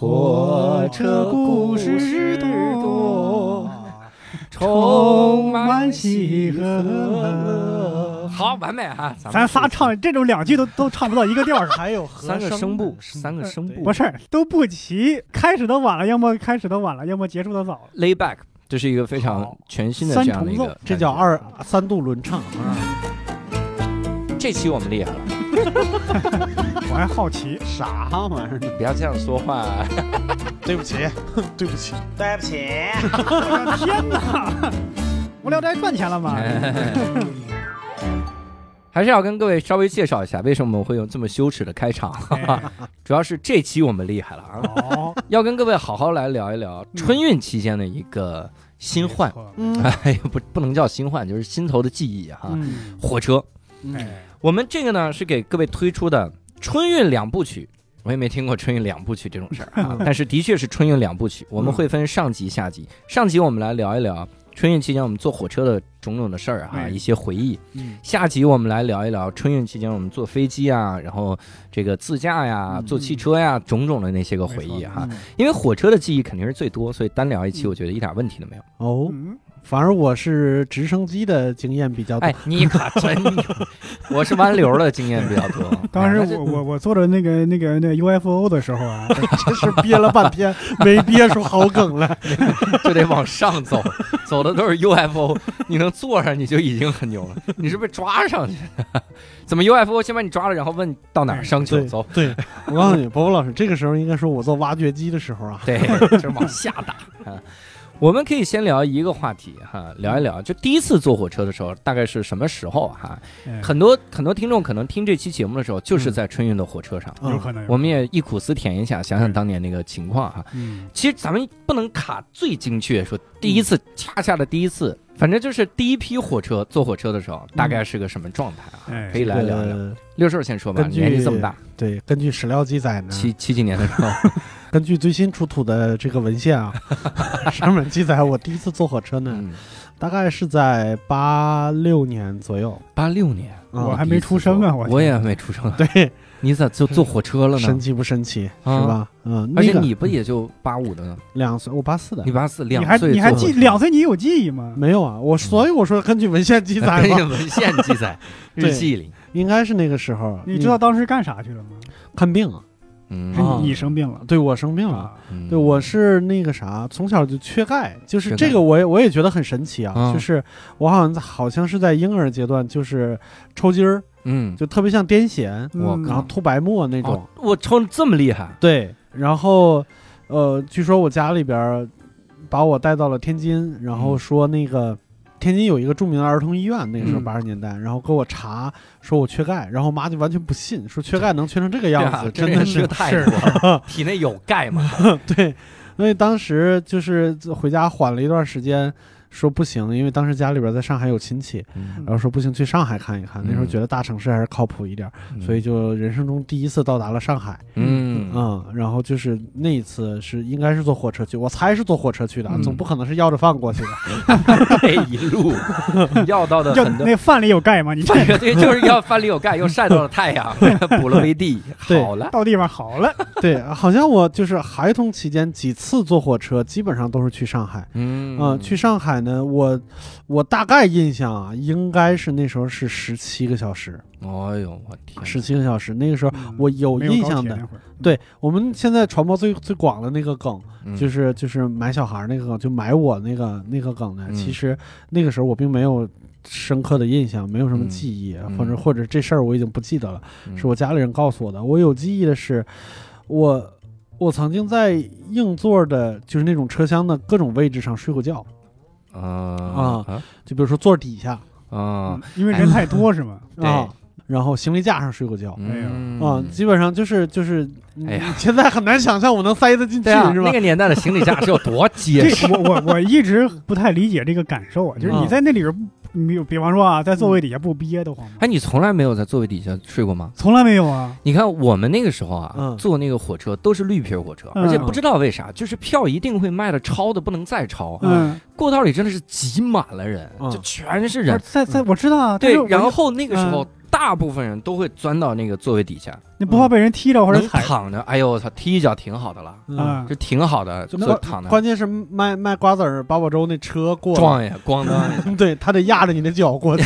火车故事多，充满喜和乐。好，完美哈！咱仨唱这种两句都 都唱不到一个调上，还有和三个声部，三个声部不是都不齐，开始的晚了，要么开始的晚了，要么结束的早了。，lay back，这是一个非常全新的这样的一个，这叫二三度轮唱啊。这期我们厉害了，我还好奇，啥玩意儿？不要这样说话。对不起，对不起，对不起，我的天哪！无聊斋赚钱了吗？还是要跟各位稍微介绍一下，为什么我们会用这么羞耻的开场？哎主要是这期我们厉害了啊，好，要跟各位好好来聊一聊春运期间的一个新幻，嗯哎呀，不不能叫新幻，就是心头的记忆哈。嗯，火车，哎，我们这个呢是给各位推出的春运两部曲。我也没听过春运两部曲这种事儿啊，但是的确是春运两部曲。我们会分上集、下集。上集我们来聊一聊春运期间我们坐火车的种种的事儿啊，哎一些回忆。嗯下集我们来聊一聊春运期间我们坐飞机啊，然后这个自驾呀、嗯坐汽车呀，种种的那些个回忆哈。嗯因为火车的记忆肯定是最多，所以单聊一期我觉得一点问题都没有。哦，嗯，反而我是直升机的经验比较多哎。，你可真牛，我是湾流的经验比较多。当时我我我坐着那个那个那个 UFO 的时候啊，真是憋了半天 没憋出好梗来。就得往上走，走的都是 UFO，你能坐上你就已经很牛了。你是被抓上去的？怎么 UFO 先把你抓了，然后问你到哪儿上去走？对，我告诉你，波波老师，这个时候应该说我做挖掘机的时候啊。对，就是往下打啊。我们可以先聊一个话题哈，聊一聊，就第一次坐火车的时候，大概是什么时候哈？哎很多很多听众可能听这期节目的时候，就是在春运的火车上。嗯有可能，我们也忆苦思甜一下，想想当年那个情况哈。嗯其实咱们不能卡最精确，说第一次恰恰的第一次，反正就是第一批火车坐火车的时候，大概是个什么状态啊？哎可以来聊聊。呃六兽先说吧，根据年纪这么大，对，根据史料记载呢，七七几年的时候，根据最新出土的这个文献啊，上面记载我第一次坐火车呢，嗯，大概是在八六年左右。八六年，啊我还没出生啊，我我也没出生啊，对，你咋就坐火车了呢？神奇不神奇？啊是吧？嗯，而且你不也就八五的呢？两岁，我八四的你，八四两岁，你还记两？岁，你有记忆吗？没有啊，我所以我说根据文献记载 根据嘛，文献记载，对日记里，应该是那个时候。你知道当时干啥去了吗？看病啊？嗯。你生病了，对我生病了。啊，嗯。对，我是那个啥，从小就缺钙，就是缺钙这个我也我也觉得很神奇啊，啊就是我好像在好像是在婴儿阶段就是抽筋儿，嗯，就特别像癫痫，我嗯然后吐白沫那种。哦，我抽这么厉害，对，然后呃，据说我家里边儿把我带到了天津，然后嗯。说那个。天津有一个著名的儿童医院，那个时候嗯八十年代，然后给我查说我缺钙，然后我妈就完全不信，说缺钙能缺成这个样子，啊真的是太 体内有钙嘛？对，所以当时就是回家缓了一段时间，说不行，因为当时家里边在上海有亲戚，嗯然后说不行，去上海看一看。那时候嗯觉得大城市还是靠谱一点，所以就人生中第一次到达了上海。嗯嗯，然后就是那一次是应该是坐火车去，我猜是坐火车去的，总不可能是要着饭过去的。这一路 要到的要很多。那饭里有钙吗？你这这个对，就是要饭里有钙，又晒到了太阳，补了维 D，好了。到地方好了，对，好像我就是孩童期间几次坐火车，基本上都是去上海。嗯嗯，去上海呢，我我大概印象啊，应该是那时候是十七个小时，哎呦，我天，十七个小时。那个时候我有印象的，对我们现在传播最最广的那个梗，嗯就是就是买小孩那个梗，就买我那个那个梗呢。嗯其实那个时候我并没有深刻的印象，没有什么嗯记忆，嗯或者或者这事儿我已经不记得了，嗯是我家里人告诉我的。我有记忆的是，我我曾经在硬座的，就是那种车厢的各种位置上睡过觉，啊啊就比如说座底下啊嗯，因为人太多是吗？对啊，然后行李架上睡过觉。没有啊，基本上就是就是，哎呀嗯现在很难想象我能塞得进去，是吧那？个年代的行李架是有多结实？我我我一直不太理解这个感受啊，就是你嗯在那里边不，你比方说啊，在座位底下不憋得慌吗？哎，你从来没有在座位底下睡过吗？从来没有啊，你看我们那个时候啊，嗯。坐那个火车都是绿皮火车，嗯而且不知道为啥，就是票一定会卖的超的不能再超，嗯，过道里真的是挤满了人，嗯。就全是不是人。在在我知道啊，但对是，我然后那个时候嗯大部分人都会钻到那个座位底下，你不怕被人踢着或者能踩？躺着，哎呦我操，踢一脚挺好的了，嗯。啊。这挺好的，就躺着。关键是卖卖瓜子儿八宝粥那车过来，撞呀，咣当一下，对他得压着你的脚过去。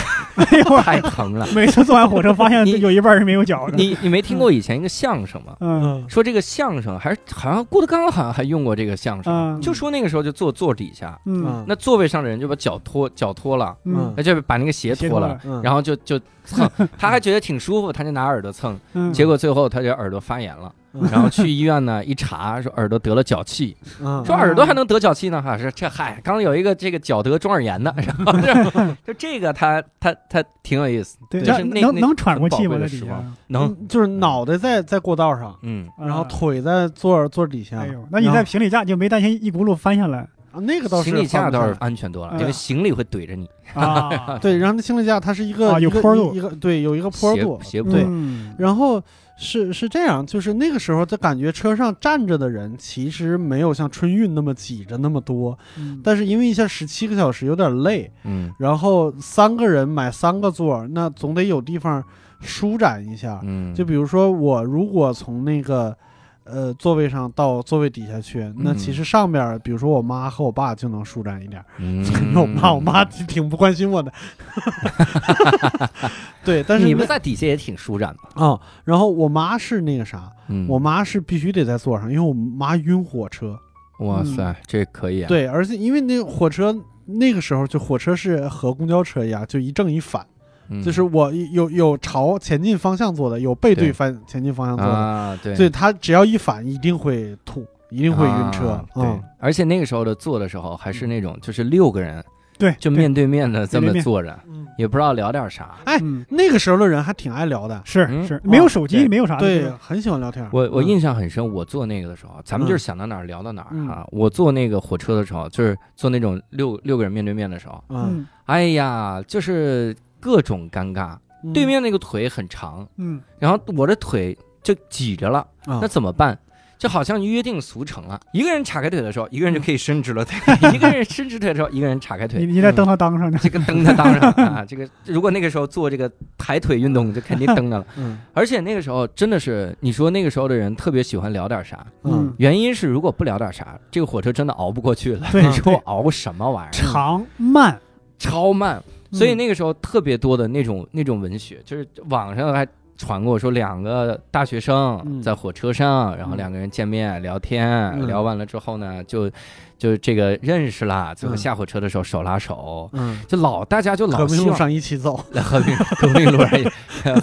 哎呦，太疼了。每次坐完火车发现你有一半是没有脚的。你你没听过以前一个相声吗？嗯说这个相声还是好像郭德纲好像还用过这个相声，嗯，就说那个时候就坐座底下，嗯那座位上的人就把脚脱脚脱了，嗯那就把那个鞋脱了脱了，嗯，然后就就蹭，他还觉得挺舒服，他就拿耳朵蹭，嗯，结果最后他这耳朵发炎了，嗯然后去医院呢一查，说耳朵得了脚气，嗯。说耳朵还能得脚气呢？哈，说这嗨，刚有一个这个脚得中耳炎的，然后这就这个他他他挺有意思，对，就是那那能能喘过气吗？贵的时光在底下？能，嗯就是脑袋在在过道上，嗯，然后啊腿在座座底下。哎呦，那你在行李架就没担心一轱辘翻下来。啊，那个倒是行李架倒是安全多了，嗯因为行李会怼着你，啊？对，然后那行李架它是一个啊有坡度。一个对有一个坡度，斜坡。对嗯。然后是是这样，就是那个时候，就感觉车上站着的人其实没有像春运那么挤着那么多，嗯但是因为一下十七个小时有点累，嗯然后三个人买三个座儿，那总得有地方舒展一下。嗯，就比如说我如果从那个呃座位上到座位底下去，那嗯。其实上边儿，比如说我妈和我爸就能舒展一点儿。嗯。我妈我妈挺不关心我的，对，但是你们在底下也挺舒展的，啊、然后我妈是那个啥，嗯，我妈是必须得在座上，因为我妈晕火车。哇塞，这可以啊，对，而且因为那个火车那个时候就火车是和公交车一样，就一正一反，嗯，就是我有有朝前进方向坐的，有背对对。反前进方向坐的，啊，对。所以他只要一反一定会吐，一定会晕车。啊对。嗯，，而且那个时候的坐的时候还是那种就是六个人对，就面对面的这么坐着，嗯。也不知道聊点啥。哎嗯。那个时候的人还挺爱聊的，是嗯。是。没有手机没有啥，对，很喜欢聊天。我我嗯。印象很深，我坐那个的时候，咱们就是想到哪儿聊到哪儿嗯。啊。我坐那个火车的时候，就是坐那种六六个人面对面的时候，嗯，嗯。哎呀，就是各种尴尬。嗯对面那个腿很长，嗯然后我的腿就挤着了，啊那怎么办？就好像约定俗成了，一个人岔开腿的时候，一个人就可以伸直了腿；一个人伸直腿的时候，一个人岔开腿。你在蹬他裆上呢，这个蹬他当上 啊，这个如果那个时候做这个抬腿运动，就肯定蹬的了。嗯而且那个时候真的是，你说那个时候的人特别喜欢聊点啥，嗯原因是如果不聊点啥，这个火车真的熬不过去了。对你 说对熬什么玩意儿？长慢，超慢，所以嗯那个时候特别多的那种那种文学，就是网上还传过说两个大学生嗯。在火车上，然后嗯两个人见面聊天，嗯聊完了之后呢，就就这个认识啦，最后嗯下火车的时候手拉手，嗯，就老大家就老和平路上一起走。在和平 和平路上一、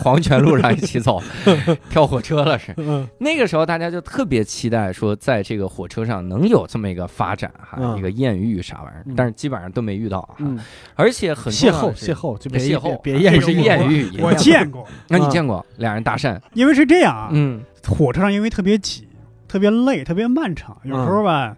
黄泉路上一起走，跳火车了是。嗯。那个时候大家就特别期待说，在这个火车上能有这么一个发展哈，嗯。一个艳遇啥玩意儿嗯，但是基本上都没遇到哈。嗯，而且很邂逅邂逅就别别邂逅，别别艳这是遇艳遇，我见过，那你啊见过？俩人搭讪？因为是这样啊，嗯。火车上因为特别挤、特别累、特别漫长，有时嗯候吧，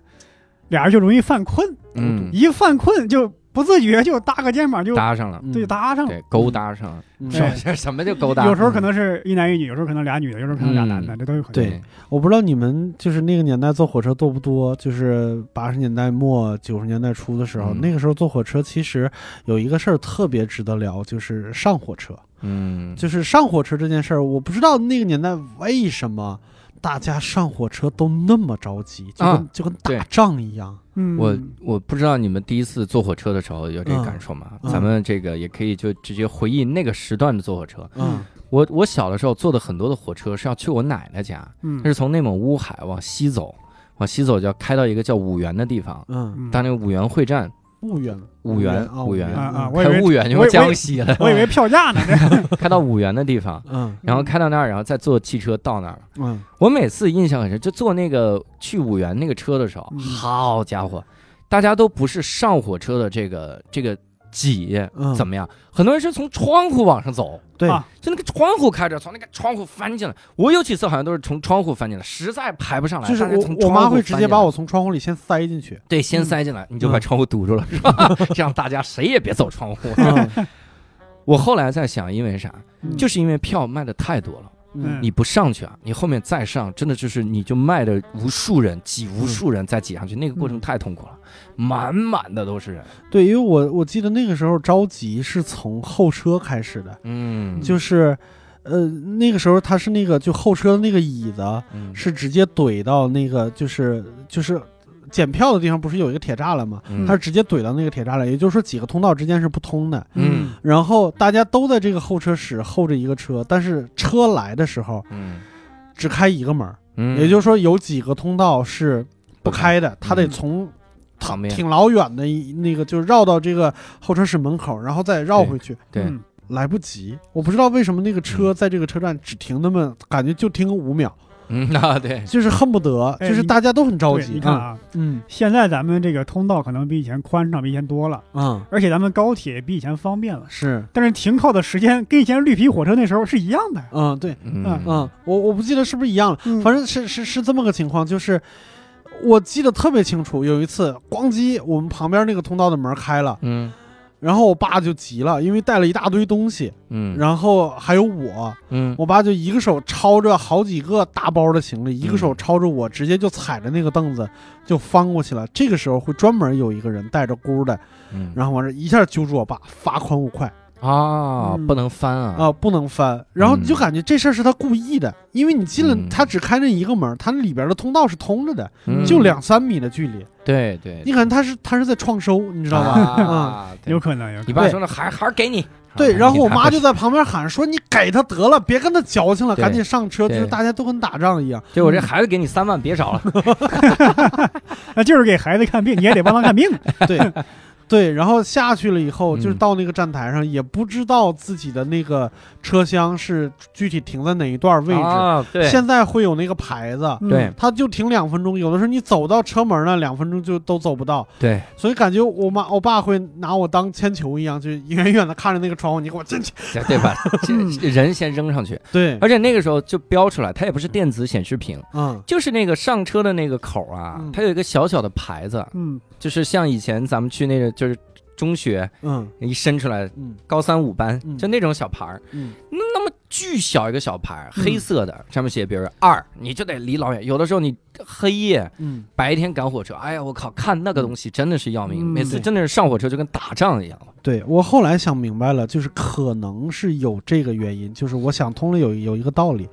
俩人就容易犯困，嗯，一犯困就不自觉就搭个肩膀就搭上了，嗯对搭上了。对，勾搭上了。什什么叫勾搭？有时候可能是一男一女，有时候可能俩女的，有时候可能俩男的，嗯这都有可能。对我不知道你们就是那个年代坐火车多不多？就是八十年代末九十年代初的时候，嗯那个时候坐火车其实有一个事儿特别值得聊，就是上火车。嗯，就是上火车这件事儿，我不知道那个年代为什么大家上火车都那么着急，就跟、啊就跟打仗一样。嗯，我我不知道你们第一次坐火车的时候有这个嗯感受吗？嗯。咱们这个也可以就直接回忆那个时段的坐火车。嗯。我我小的时候坐的很多的火车是要去我奶奶家，嗯。那是从内蒙乌海往西走，往西走就要开到一个叫五原的地方，嗯，嗯到那个五原会站，婺源五原啊五原啊啊，嗯我以为开婺源就我以为江西了，我以为票价呢，开 到婺源的地方，嗯。然后开到那儿，然后再坐汽车到那儿。嗯。我每次印象很深，就坐那个去婺源那个车的时候，嗯。好家伙，大家都不是上火车的这个这个挤嗯怎么样，很多人是从窗户往上走。对啊就那个窗户开着，从那个窗户翻进来。我有几次好像都是从窗户翻进来，实在排不上来，就是我我妈会直接把我从窗户里先塞进去。对先嗯塞进来，你就把嗯窗户堵住了，是吧？这样大家谁也别走窗户。嗯 我后来在想，因为啥？嗯就是因为票卖的太多了。嗯。你不上去啊，你后面再上，真的就是你就卖的无数人挤无数人再挤上去，那个过程嗯太痛苦了，满满的都是人。对，因为我我记得那个时候着急是从候车开始的，嗯，就是，呃，那个时候他是那个就后车的那个椅子嗯。是直接怼到那个就是就是检票的地方，不是有一个铁栅栏吗？嗯它是直接怼到那个铁栅栏，也就是说几个通道之间是不通的。嗯然后大家都在这个候车室候着一个车，但是车来的时候嗯只开一个门也就是说有几个通道是不开的，他得从旁边挺老远的那个，就绕到这个候车室门口，然后再绕回去，对嗯来不及。我不知道为什么那个车在这个车站只停那么，感觉就停个五秒，嗯啊对，就是恨不得，哎就是大家都很着对急。你看啊，嗯。现在咱们这个通道可能比以前宽敞，比以前多了，嗯，而且咱们高铁比以前方便了。是，但是停靠的时间跟以前绿皮火车那时候是一样的。嗯对，嗯嗯，我我不记得是不是一样了，嗯。反正是是是这么个情况，就是我记得特别清楚，有一次咣叽，我们旁边那个通道的门开了，嗯然后我爸就急了，因为带了一大堆东西，嗯。然后还有我，嗯。我爸就一个手抄着好几个大包的行李，一个手抄着我，直接就踩着那个凳子就翻过去了。这个时候会专门有一个人带着箍的，嗯。然后完事一下揪住我爸，罚款五块啊嗯不能翻啊啊、不能翻。然后你就感觉这事儿是他故意的，因为你进了嗯他只开那一个门，他里边的通道是通着的，嗯就两三米的距离，对对，你感觉他是他是在创收，你知道吧？啊，对有可能，有可能。你爸说那还还是给你，对，啊然后我妈就在旁边喊说：“你给他得了，别跟他矫情了，对赶紧上车。”就对是大家都跟打仗一样。就我这孩子给你三万，别找了。那就是给孩子看病，你也得帮他看病。对，对，然后下去了以后，就是嗯到那个站台上，也不知道自己的那个车厢是具体停在哪一段位置。啊，对。现在会有那个牌子，嗯。对。他就停两分钟，有的时候你走到车门那两分钟就都走不到，对，所以感觉我妈我爸会拿我当铅球一样，就远远的看着那个窗户，你给我进去。对对吧？人先扔上去，对，而且那个时候就标出来，它也不是电子显示屏，嗯。就是那个上车的那个口啊嗯，它有一个小小的牌子，嗯，就是像以前咱们去那个就是中学嗯。一伸出来，嗯。高三五班嗯。就那种小牌儿，嗯。那么巨小一个小牌儿，嗯。黑色的，上面写比如二，你就得离老远。有的时候你黑夜嗯，白天赶火车，哎呀，我靠，看那个东西真的是要命，嗯每次真的是上火车就跟打仗一样。对我后来想明白了，就是可能是有这个原因，就是我想通了有有一个道理，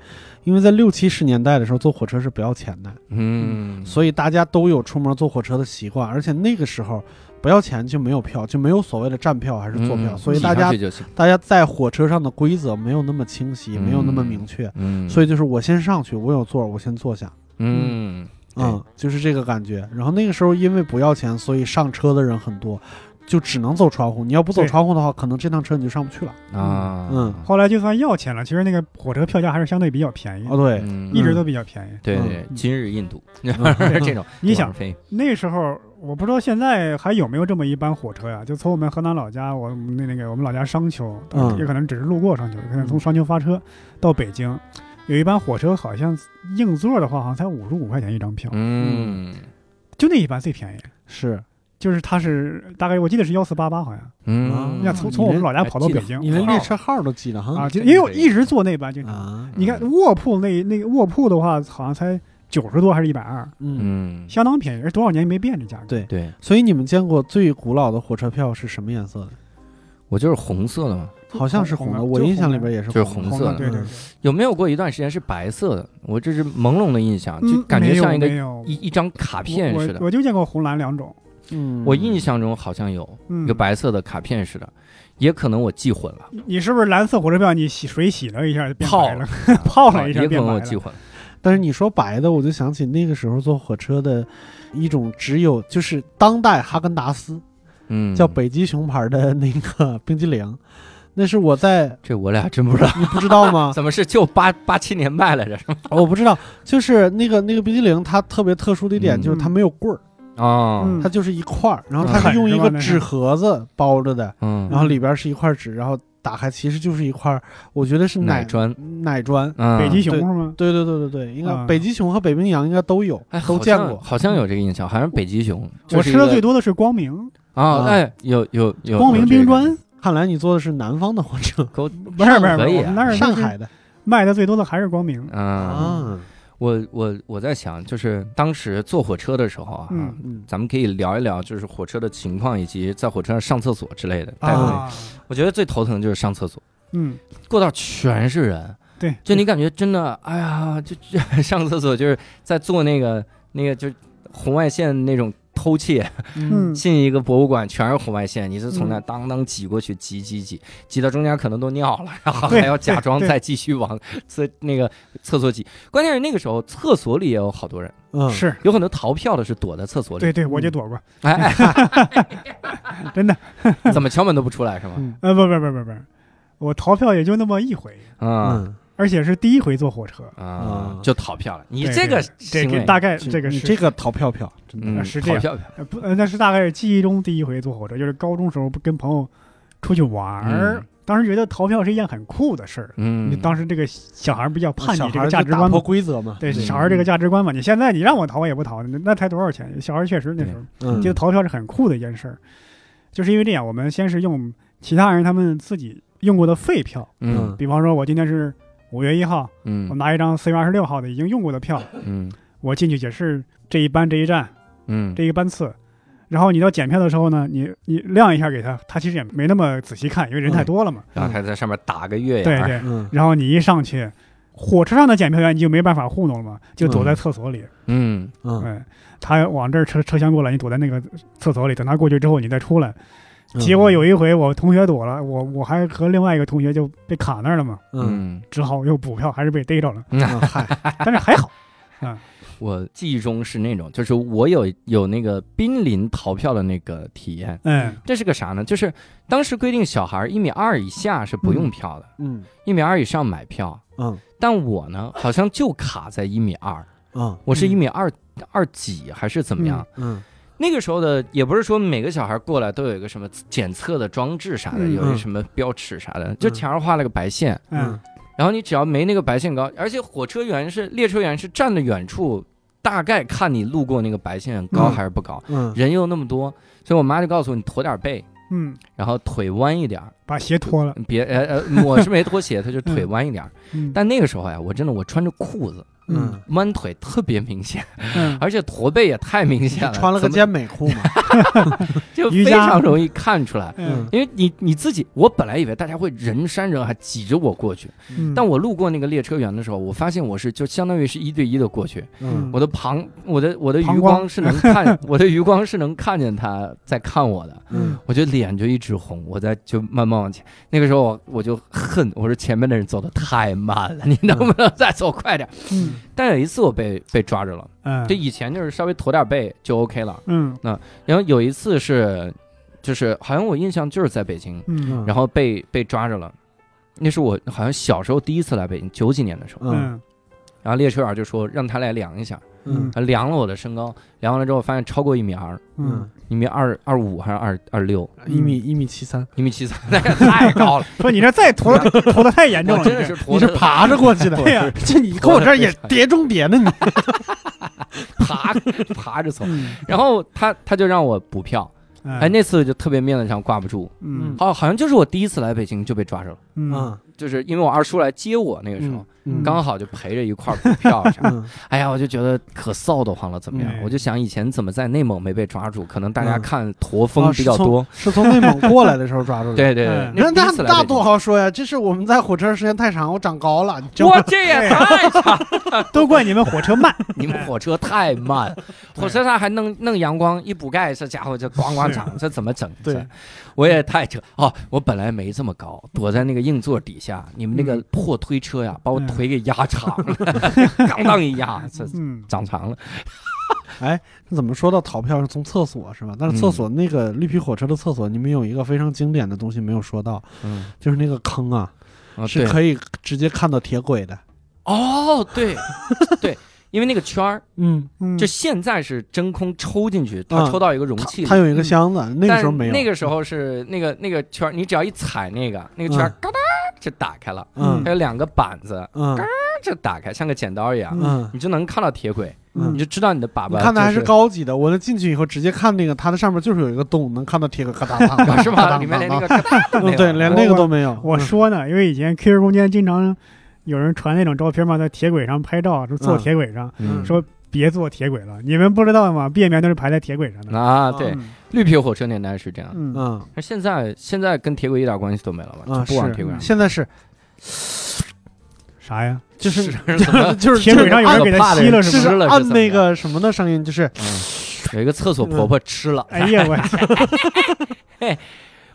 因为在六七十年代的时候坐火车是不要钱的，嗯，所以大家都有出门坐火车的习惯，而且那个时候不要钱就没有票，就没有所谓的站票还是坐票，嗯所以大家。大家在火车上的规则没有那么清晰，没有那么明确，嗯，所以就是我先上去，我有座，我先坐下。嗯，对嗯，就是这个感觉。然后那个时候因为不要钱，所以上车的人很多，就只能走窗户。你要不走窗户的话，可能这趟车你就上不去了。啊，嗯后来就算要钱了，其实那个火车票价还是相对比较便宜，哦，对，嗯一直都比较便宜。对今日印度嗯 这种，你想飞，那时候我不知道现在还有没有这么一班火车呀？就从我们河南老家，我们那那个我们老家商丘，嗯。也可能只是路过商丘，可能从商丘发车到北京，有一班火车好像硬座的话，好像才五十五块钱一张票，嗯。就那一班最便宜。是。就是它是大概我记得是幺四八八，好像嗯，你看从从我们老家跑到北京你连列车号都记得哈啊，就因为我一直坐那班经常。啊，你看卧铺那那个卧铺的话，好像才九十多还是一百二，嗯，嗯，相当便宜，而多少年没变这价格。对。对。所以你们见过最古老的火车票是什么颜色的？我就是红色的嘛，好像是红的，红的我印象里边也是就是红红色的。对对对，有没有过一段时间是白色的？我这是朦胧的印象，就嗯感觉像一个一一张卡片似的。我。我就见过红蓝两种，嗯，我印象中好像有嗯，一个白色的卡片似的，也可能我记混了，你是不是蓝色火车票？你洗水洗了一下就变泡白了，泡了。一下也可变白了。能我记混了。但是你说白的，我就想起那个时候坐火车的一种只有就是当代哈根达斯嗯，叫北极熊牌的那个冰激凌，那是我在这我俩真不知道你不知道吗？怎么是就八八七年卖来着？是吗？我不知道，就是那个那个冰激凌，它特别特殊的一点嗯。就是它没有棍儿，啊，嗯它就是一块儿，然后它嗯。是用一个纸盒子包着的，嗯，然后里边是一块纸，然后打开其实就是一块，我觉得是奶奶砖，奶砖。嗯。北极熊是吗？对对对对对，应该啊北极熊和北冰洋应该都有哎，，都见过。好像有这个印象，好像北极熊。我吃的最多多的是光明，啊，啊。哎，有有有光明冰砖，看来你坐的是南方的火车，不是不是我们那是上海的。卖的最多的还是光明。嗯，啊，我我我在想，就是当时坐火车的时候啊，嗯嗯咱们可以聊一聊，就是火车的情况以及在火车上上厕所之类的。啊，我觉得最头疼的就是上厕所。嗯，过道全是人，对，就你感觉真的，哎呀，就就 上厕所就是在做那个那个就红外线那种偷窃，嗯。进一个博物馆全是红外线，你是从那当当挤过去，挤挤挤，挤到中间可能都尿了，然后还要假装再继续往厕那个厕所挤。关键是那个时候厕所里也有好多人，嗯，是。有很多逃票的是躲在厕所里，对对，我就躲过，哎哎，真的。怎么敲门都不出来是吗？嗯。呃，不不不不不，我逃票也就那么一回，啊嗯，而且是第一回坐火车。啊啊，就逃票了。你这个对这个大概这个是你这个逃票票，真的，嗯呃是这样。逃票票，呃不呃那是大概是记忆中第一回坐火车，就是高中时候不跟朋友出去玩儿，嗯。当时觉得逃票是一件很酷的事儿。嗯。你，当时这个小孩儿比较叛逆这个价值观破，规则嘛，对对小孩儿这个价值观嘛。你现在你让我逃我也不逃，那那才多少钱？小孩儿确实那时候嗯觉得逃票是很酷的一件事儿，就是因为这样，我们先是用其他人他们自己用过的废票，嗯。比方说我今天是五月一号，嗯我嗯拿一张四月二十六号的已经用过的票，嗯我进去也是这一班这一站嗯这一个班次，然后你到检票的时候呢，你你亮一下给他，他其实也没那么仔细看，因为人太多了嘛。然后还在上面打个月牙，对对，嗯然后你一上去，火车上的检票员你就没办法糊弄了嘛，就躲在厕所里。嗯嗯嗯，他往这儿车车厢过来，你躲在那个厕所里，等他过去之后你再出来。嗯。结果有一回我同学躲了，我我还和另外一个同学就被卡那儿了嘛，嗯。嗯只好又补票，还是被逮着了，嗯。嗨，但是还好。嗯。我记忆中是那种，就是我有有那个濒临逃票的那个体验。嗯。这是个啥呢？就是当时规定小孩一米二以下是不用票的，嗯。一米二以上买票。嗯。但我呢，好像就卡在一米二，嗯。我是嗯。一米二二几还是怎么样？嗯那个时候的也不是说每个小孩过来都有一个什么检测的装置啥的，嗯有一个什么标尺啥的，就墙上画了个白线，嗯。然后你只要没那个白线高，而且火车员是列车员是站的远处，大概看你路过那个白线高嗯。还是不高，嗯。人又那么多，所以我妈就告诉我你驼点背，嗯，然后腿弯一点儿，把鞋脱了。别呃呃，我是没脱鞋，他就腿弯一点儿。嗯。但那个时候呀，我真的我穿着裤子，嗯，弯腿特别明显，嗯。而且驼背也太明显了，穿了个健美裤嘛，就非常容易看出来。嗯。因为你你自己，我本来以为大家会人山人海挤着我过去，嗯，但我路过那个列车员的时候，我发现我是就相当于是一对一的过去，嗯。我的旁我的我的余光是能看，我的余光是能看见他在看我的，嗯。我就脸就一直红，我在就慢慢往前。那个时候我我就恨，我说前面的人走的太慢了，你能不能再走快点？嗯但有一次我被被抓着了，嗯，就以前就是稍微驼点背就 OK 了，嗯那然后有一次是就是好像我印象就是在北京，嗯然后被被抓着了。那是我好像小时候第一次来北京，九几年的时候，嗯嗯然后列车员就说让他来量一下，嗯他量了我的身高，量完了之后发现超过一米二，嗯，一米二二五还是二二六，一米一米七三，一米七三，那个太高了，说你这再驼的 驼的太严重了，真的是你是爬着过去的，对呀这你跟我这儿也 叠中叠呢，你爬爬着走。嗯，然后他他就让我补票，哎哎，那次就特别面子上挂不住，嗯好好像就是我第一次来北京就被抓着了，嗯嗯就是因为我二叔来接我那个时候，嗯刚好就陪着一块儿补票啥。嗯哎呀，我就觉得可臊得慌了，怎么样？嗯我就想以前怎么在内蒙没被抓住，可能大家嗯看驼峰啊比较多。是从内蒙过来的时候抓住的。对对对嗯，那那那多。好说呀！这是我们在火车上时间太长，我长高了。我这也太长，都怪你们火车慢，你们火车太慢，火车上还弄弄阳光，一补钙，这家伙就咣咣长，这怎么整？对这，我也太扯哦！我本来没这么高，躲在那个硬座底下，你们那个破推车呀，把我腿给压长了，咣当一压，这嗯长长了。哎，那怎么说到逃票是从厕所是吧？但是厕所那个绿皮火车的厕所，你们有一个非常经典的东西没有说到，嗯，就是那个坑啊，啊，是可以直接看到铁轨的。哦，对 对，因为那个圈儿，嗯，嗯，就现在是真空抽进去，它嗯抽到一个容器里它。有一个箱子，那个时候没有。那个时候是那个那个圈儿，你只要一踩那个那个圈儿，嘎哒就打开了，嗯还有两个板子嗯就打开，像个剪刀一样，嗯你就能看到铁轨，嗯你就知道你的粑粑。你看的还是高级的，我那进去以后直接看那个，它的上面就是有一个洞，能看到铁轨咔嗒咔嗒，是吧？里面连那个嘎哒都没嗯，有对，连那个都没有。嗯我说呢，因为以前 QQ 空间经常有人传那种照片嘛，在铁轨上拍照，说坐嗯铁轨上，嗯说别坐铁轨了，你们不知道吗？便便都是排在铁轨上的。啊，对，嗯绿皮火车年代是这样，嗯，嗯那现在现在跟铁轨一点关系都没了吧？啊就不铁轨上。现在是啥呀？就是就是铁轨上有人给他吸了就是是吗？吃了是按那个什么的声音，就是嗯，有一个厕所婆婆吃了。哎呀，我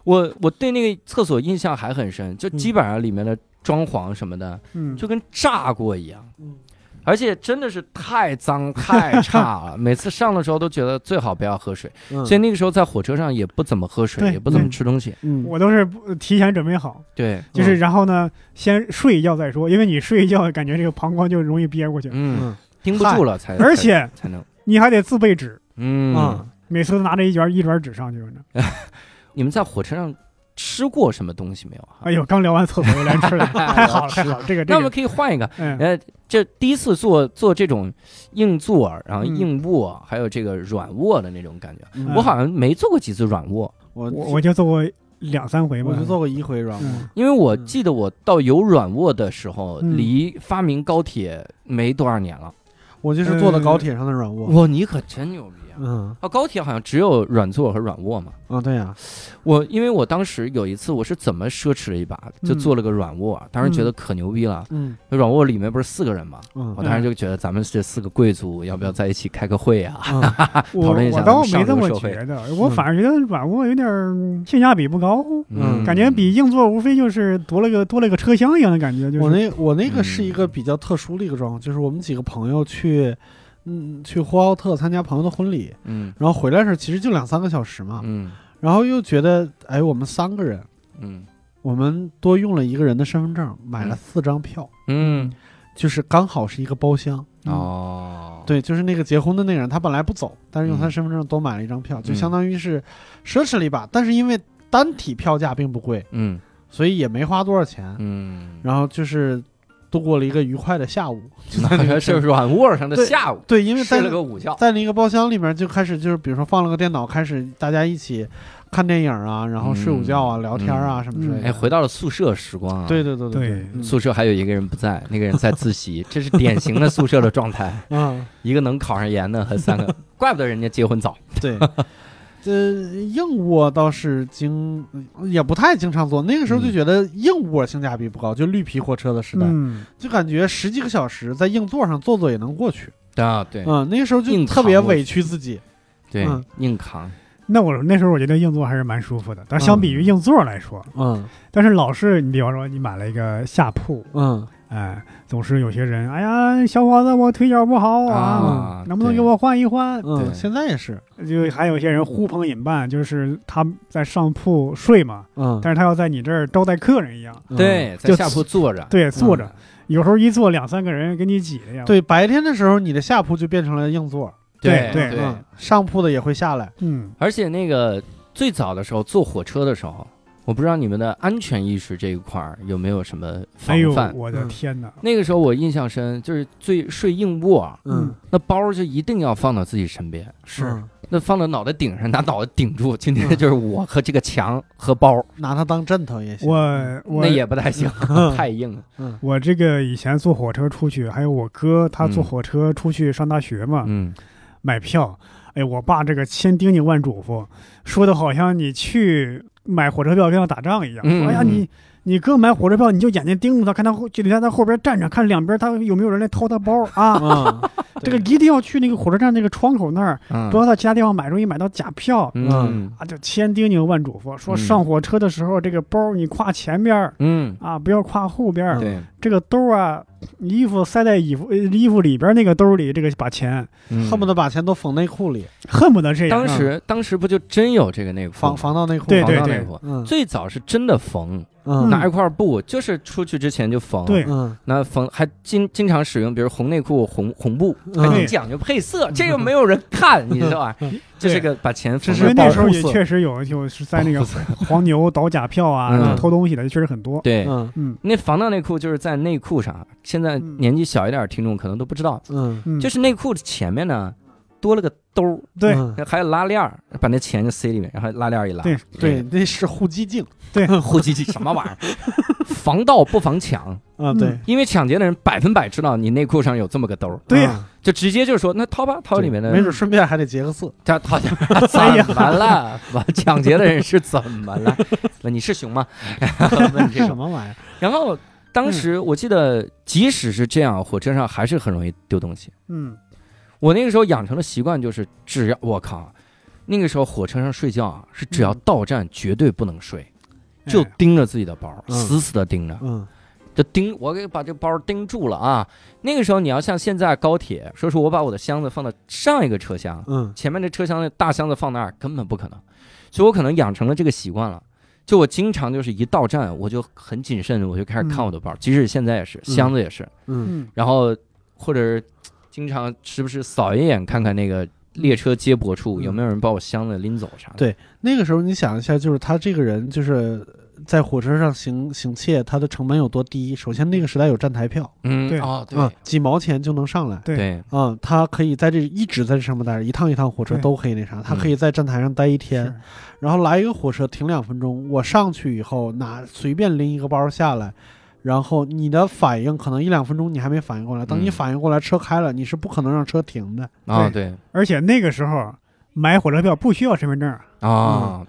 我我对那个厕所印象还很深，就嗯基本上里面的装潢什么的，嗯，就跟炸过一样。嗯，而且真的是太脏 太差了。每次上的时候都觉得最好不要喝水，嗯。所以那个时候在火车上也不怎么喝水，也不怎么吃东西。嗯。我都是提前准备好，对，就是然后呢，先睡一觉再说，因为你睡一觉，感觉这个膀胱就容易憋过去，嗯，嗯。盯不住了才，而且才才能，你还得自备纸，嗯。啊，每次都拿着一卷一卷纸上去呢。你们在火车上吃过什么东西没有啊？哎呦，刚聊完厕所又来吃了，太好了，太好了，这个，那我们可以换一个，嗯。呃，这第一次做做这种硬座，然后嗯。硬卧，还有这个软卧的那种感觉，嗯。我好像没做过几次软卧，我我我就做过两三回吧，我就做过一回软卧，嗯。因为我嗯记得我到有软卧的时候，嗯。离发明高铁没多少年了。我就是坐的高铁上的软卧。哇，你可真牛逼啊！嗯。啊，高铁好像只有软座和软卧嘛。啊，对呀，我因为我当时有一次我是怎么奢侈了一把，就嗯。做了个软卧，当时觉得可牛逼了。嗯。软卧里面不是四个人嘛，嗯我当时就觉得咱们这四个贵族要不要在一起开个会啊？讨论一下没这么觉得，我反而觉得软卧有点性价比不高，嗯。感觉比硬座无非就是多了个多了个车厢一样的感觉，就是我那我那个是嗯一个比较特殊的一个状况，就是我们几个朋友去，嗯，去呼和浩特参加朋友的婚礼，嗯。然后回来的时候其实就两三个小时嘛，嗯。然后又觉得，哎，我们三个人，嗯。我们多用了一个人的身份证，买了嗯。四张票，嗯。就是刚好是一个包厢。嗯哦，对，就是那个结婚的那个人，他本来不走，但是用他嗯身份证多买了一张票，就嗯相当于是奢侈了一把。但是因为单体票价并不贵，嗯。所以也没花多少钱。嗯，然后就是度过了一个愉快的下午。那个是软卧上的下午，对，因为在睡了个午觉。在那个包厢里面就开始就是比如说放了个电脑，开始大家一起看电影啊，然后睡午觉啊、嗯聊天啊、什么之类的。哎，回到了宿舍时光啊。对对对对宿舍还有一个人不在，那个人在自习，这是典型的宿舍的状态。嗯，一个能考上研的和三个，怪不得人家结婚早。对。这硬卧倒是经也不太经常坐，那个时候就嗯。觉得硬卧性价比不高，就绿皮火车的时代，嗯，就感觉十几个小时在硬座上坐坐也能过去。啊，对。嗯，那个时候就特别委屈自己。对嗯，硬扛。那我那时候我觉得硬座还是蛮舒服的，但相比于硬座来说，嗯。但是老是你比方说你买了一个下铺，嗯哎，总是有些人，哎呀，小伙子，我腿脚不好啊，啊能不能给我换一换？嗯，对现在也是。就还有些人呼朋引伴，就是他在上铺睡嘛，嗯，但是他要在你这儿招待客人一样，嗯。对，在就下铺坐着。对，坐着，有时候一坐两三个人给你挤的呀。，对，白天的时候你的下铺就变成了硬座，对对。对。嗯，上铺的也会下来。嗯，而且那个最早的时候坐火车的时候，我不知道你们的安全意识这一块儿有没有什么哎呦，防范。我的嗯天哪！那个时候我印象深，就是最睡硬卧，嗯，那包就一定要放到自己身边，是嗯那放到脑袋顶上，拿脑袋顶住。今天嗯就是我和这个墙和包，拿它当枕头也行。我我那也不太行，嗯 太硬了。嗯我这个以前坐火车出去，还有我哥他坐嗯火车出去上大学嘛，嗯，买票，哎，我爸这个千叮咛万嘱咐，说的好像你去买火车票跟要打仗一样。嗯说哎呀，嗯你你哥买火车票，你就眼睛盯着他，看他后，就得在他后边站着，看两边他有没有人来掏他包啊。嗯，这个一定要去那个火车站那个窗口那儿，嗯不要到其他地方买，容易买到假票。嗯啊，就千叮咛万嘱咐，说嗯上火车的时候，这个包你挎前边儿嗯，啊，不要挎后边儿。对，这个兜啊，衣服塞在衣服呃衣服里边那个兜里，这个把钱嗯恨不得把钱都缝内裤里，恨不得这样。当时当时不就真有这个内裤防防盗内裤。对对对防盗内裤。嗯最早是真的缝，嗯。拿一块布，就是出去之前就缝。对。嗯。那缝还经经常使用，比如红内裤、红红布，嗯。还挺讲究配色，这又没有人看，你知道吧？这是个把钱缝这是因为在包里那时候也确实有，就是在那个 黄牛倒假票啊，嗯。然后偷东西的确实很多。对。嗯。嗯。那防盗内裤就是在内裤上，现在嗯。年纪小一点的听众可能都不知道，嗯。嗯，就是内裤前面呢多了个兜儿，对。嗯。还有拉链儿，把那钱就塞里面，然后拉链儿一拉，对对，那是护鸡镜。对。护机镜什么玩意儿？防盗不防抢，啊，对，因为抢劫的人百分百知道你内裤上有这么个兜儿，对呀。啊就直接就说那掏吧，掏里面的，没准顺便还得劫个色。他掏 怎哎呀。么了？完抢劫的人是怎么了？问你是熊吗？问这什。么玩意儿？然后当时我记得，即使是这样，火车上还是很容易丢东西。嗯我那个时候养成的习惯，就是只要我靠，那个时候火车上睡觉啊，是只要到站绝对不能睡，就哎盯着自己的包，嗯。死死的盯着，嗯。就盯我给把这包盯住了啊。那个时候你要像现在高铁，说是我把我的箱子放到上一个车厢，嗯前面这车厢的大箱子放那儿根本不可能，所以我可能养成了这个习惯了。就我经常就是一到站我就很谨慎，我就开始看我的包，即使现在也是，箱子也是，嗯嗯。然后或者经常时不时扫一眼看看那个列车接驳处嗯有没有人把我箱子拎走啥的。对那个时候你想一下，就是他这个人就是在火车上行行窃，他的成本有多低？首先那个时代有站台票嗯，对哦，对啊，几毛钱就能上来。对对，啊、他可以在这一直在这上面待着，一趟一趟火车都可以那啥，他可以在站台上待一天，是然后来一个火车停两分钟，我上去以后拿随便拎一个包下来，然后你的反应可能一两分钟你还没反应过来，等你嗯反应过来车开了，你是不可能让车停的。啊对。而且那个时候买火车票不需要身份证，啊，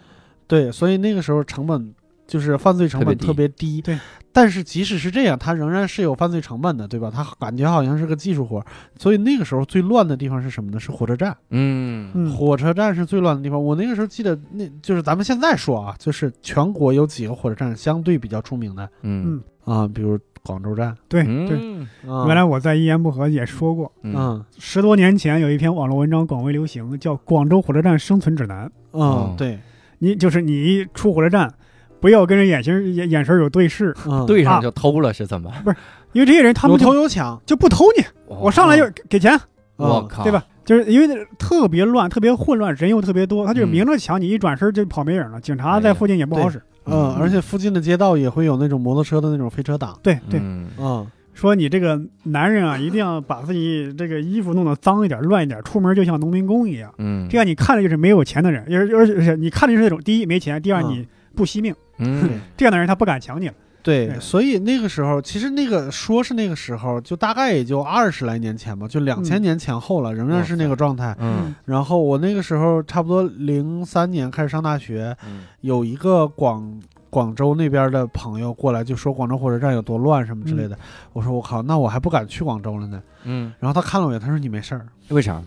对，所以那个时候成本就是犯罪成本特特别低。对，但是即使是这样，它仍然是有犯罪成本的，对吧？它感觉好像是个技术活，所以那个时候最乱的地方是什么呢？是火车站。嗯。嗯。火车站是最乱的地方。我那个时候记得，那就是咱们现在说啊，就是全国有几个火车站相对比较出名的。嗯啊，比如广州站。对对。嗯啊、原来我在一言不合也说过，嗯嗯十多年前有一篇网络文章广为流行，叫《广州火车站生存指南》。嗯、哦对，你就是你一出火车站，不要跟人眼神眼眼神有对视，嗯，对上就偷了是怎么？不是因为这些人他有们就偷有抢，就不偷你，我上来就给给钱，嗯我靠，对吧？？就是因为特别乱，特别混乱，人又特别多，他就明着抢你，一转身就跑没影了。警察在附近也不好使。嗯，而且附近的街道也会有那种摩托车的那种飞车党。对对，嗯。嗯说你这个男人啊，一定要把自己这个衣服弄得脏一点、乱一点，出门就像农民工一样。嗯，这样你看着就是没有钱的人，而而且你看的就是那种第一没钱，第二嗯。你不惜命，嗯。这样的人他不敢抢你了。对，对所以那个时候，其实那个说是那个时候，就大概也就二十来年前吧，就两千嗯年前后了，仍然是那个状态。嗯然后我那个时候差不多零三年开始上大学，嗯有一个广广州那边的朋友过来就说广州火车站有多乱什么之类的。我说我靠，那我还不敢去广州了呢。嗯，然后他看了我一眼，他说你没事儿。为啥？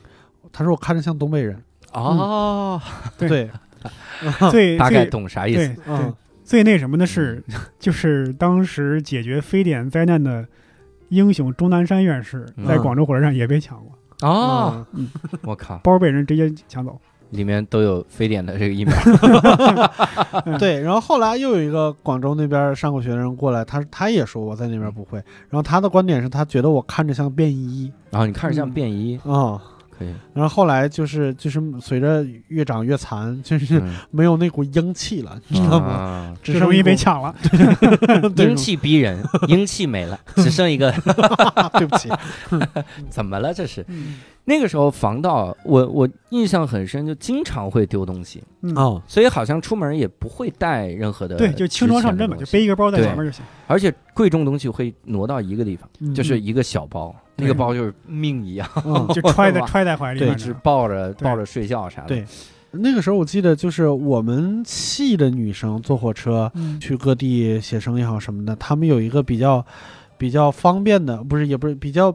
他说我看着像东北人。哦，对 大概懂啥意思。嗯最那什么的是，就是当时解决非典灾难的英雄钟南山院士，嗯。在广州火车站也被抢过，哦，嗯。我靠，包被人直接抢走。里面都有非典的这个疫苗。对，然后后来又有一个广州那边上过学的人过来，他他也说我在那边不会，然后他的观点是他觉得我看着像便衣。然后你看着像嗯便衣，啊、可以，然后后来就是就是随着越长越残，就是嗯。没有那股英气了，你知道吗？啊。只就容易剩一股被抢了。英气逼人，英气没了，只剩一个，对不起，怎么了？这是？嗯。那个时候防盗，我我印象很深，就经常会丢东西，嗯，哦，所以好像出门也不会带任何的对，就轻装上阵嘛，就背一个，包在对。前面就行。而且贵重东西会挪到一个地方，嗯。就是一个小包，那个包就是命一样，嗯 就揣在揣在怀里对一直。抱着抱着睡觉啥的。对那个时候我记得就是我们系的女生坐火车嗯去各地写生也好什么的，她们有一个比较比较方便的，不是也不是比较。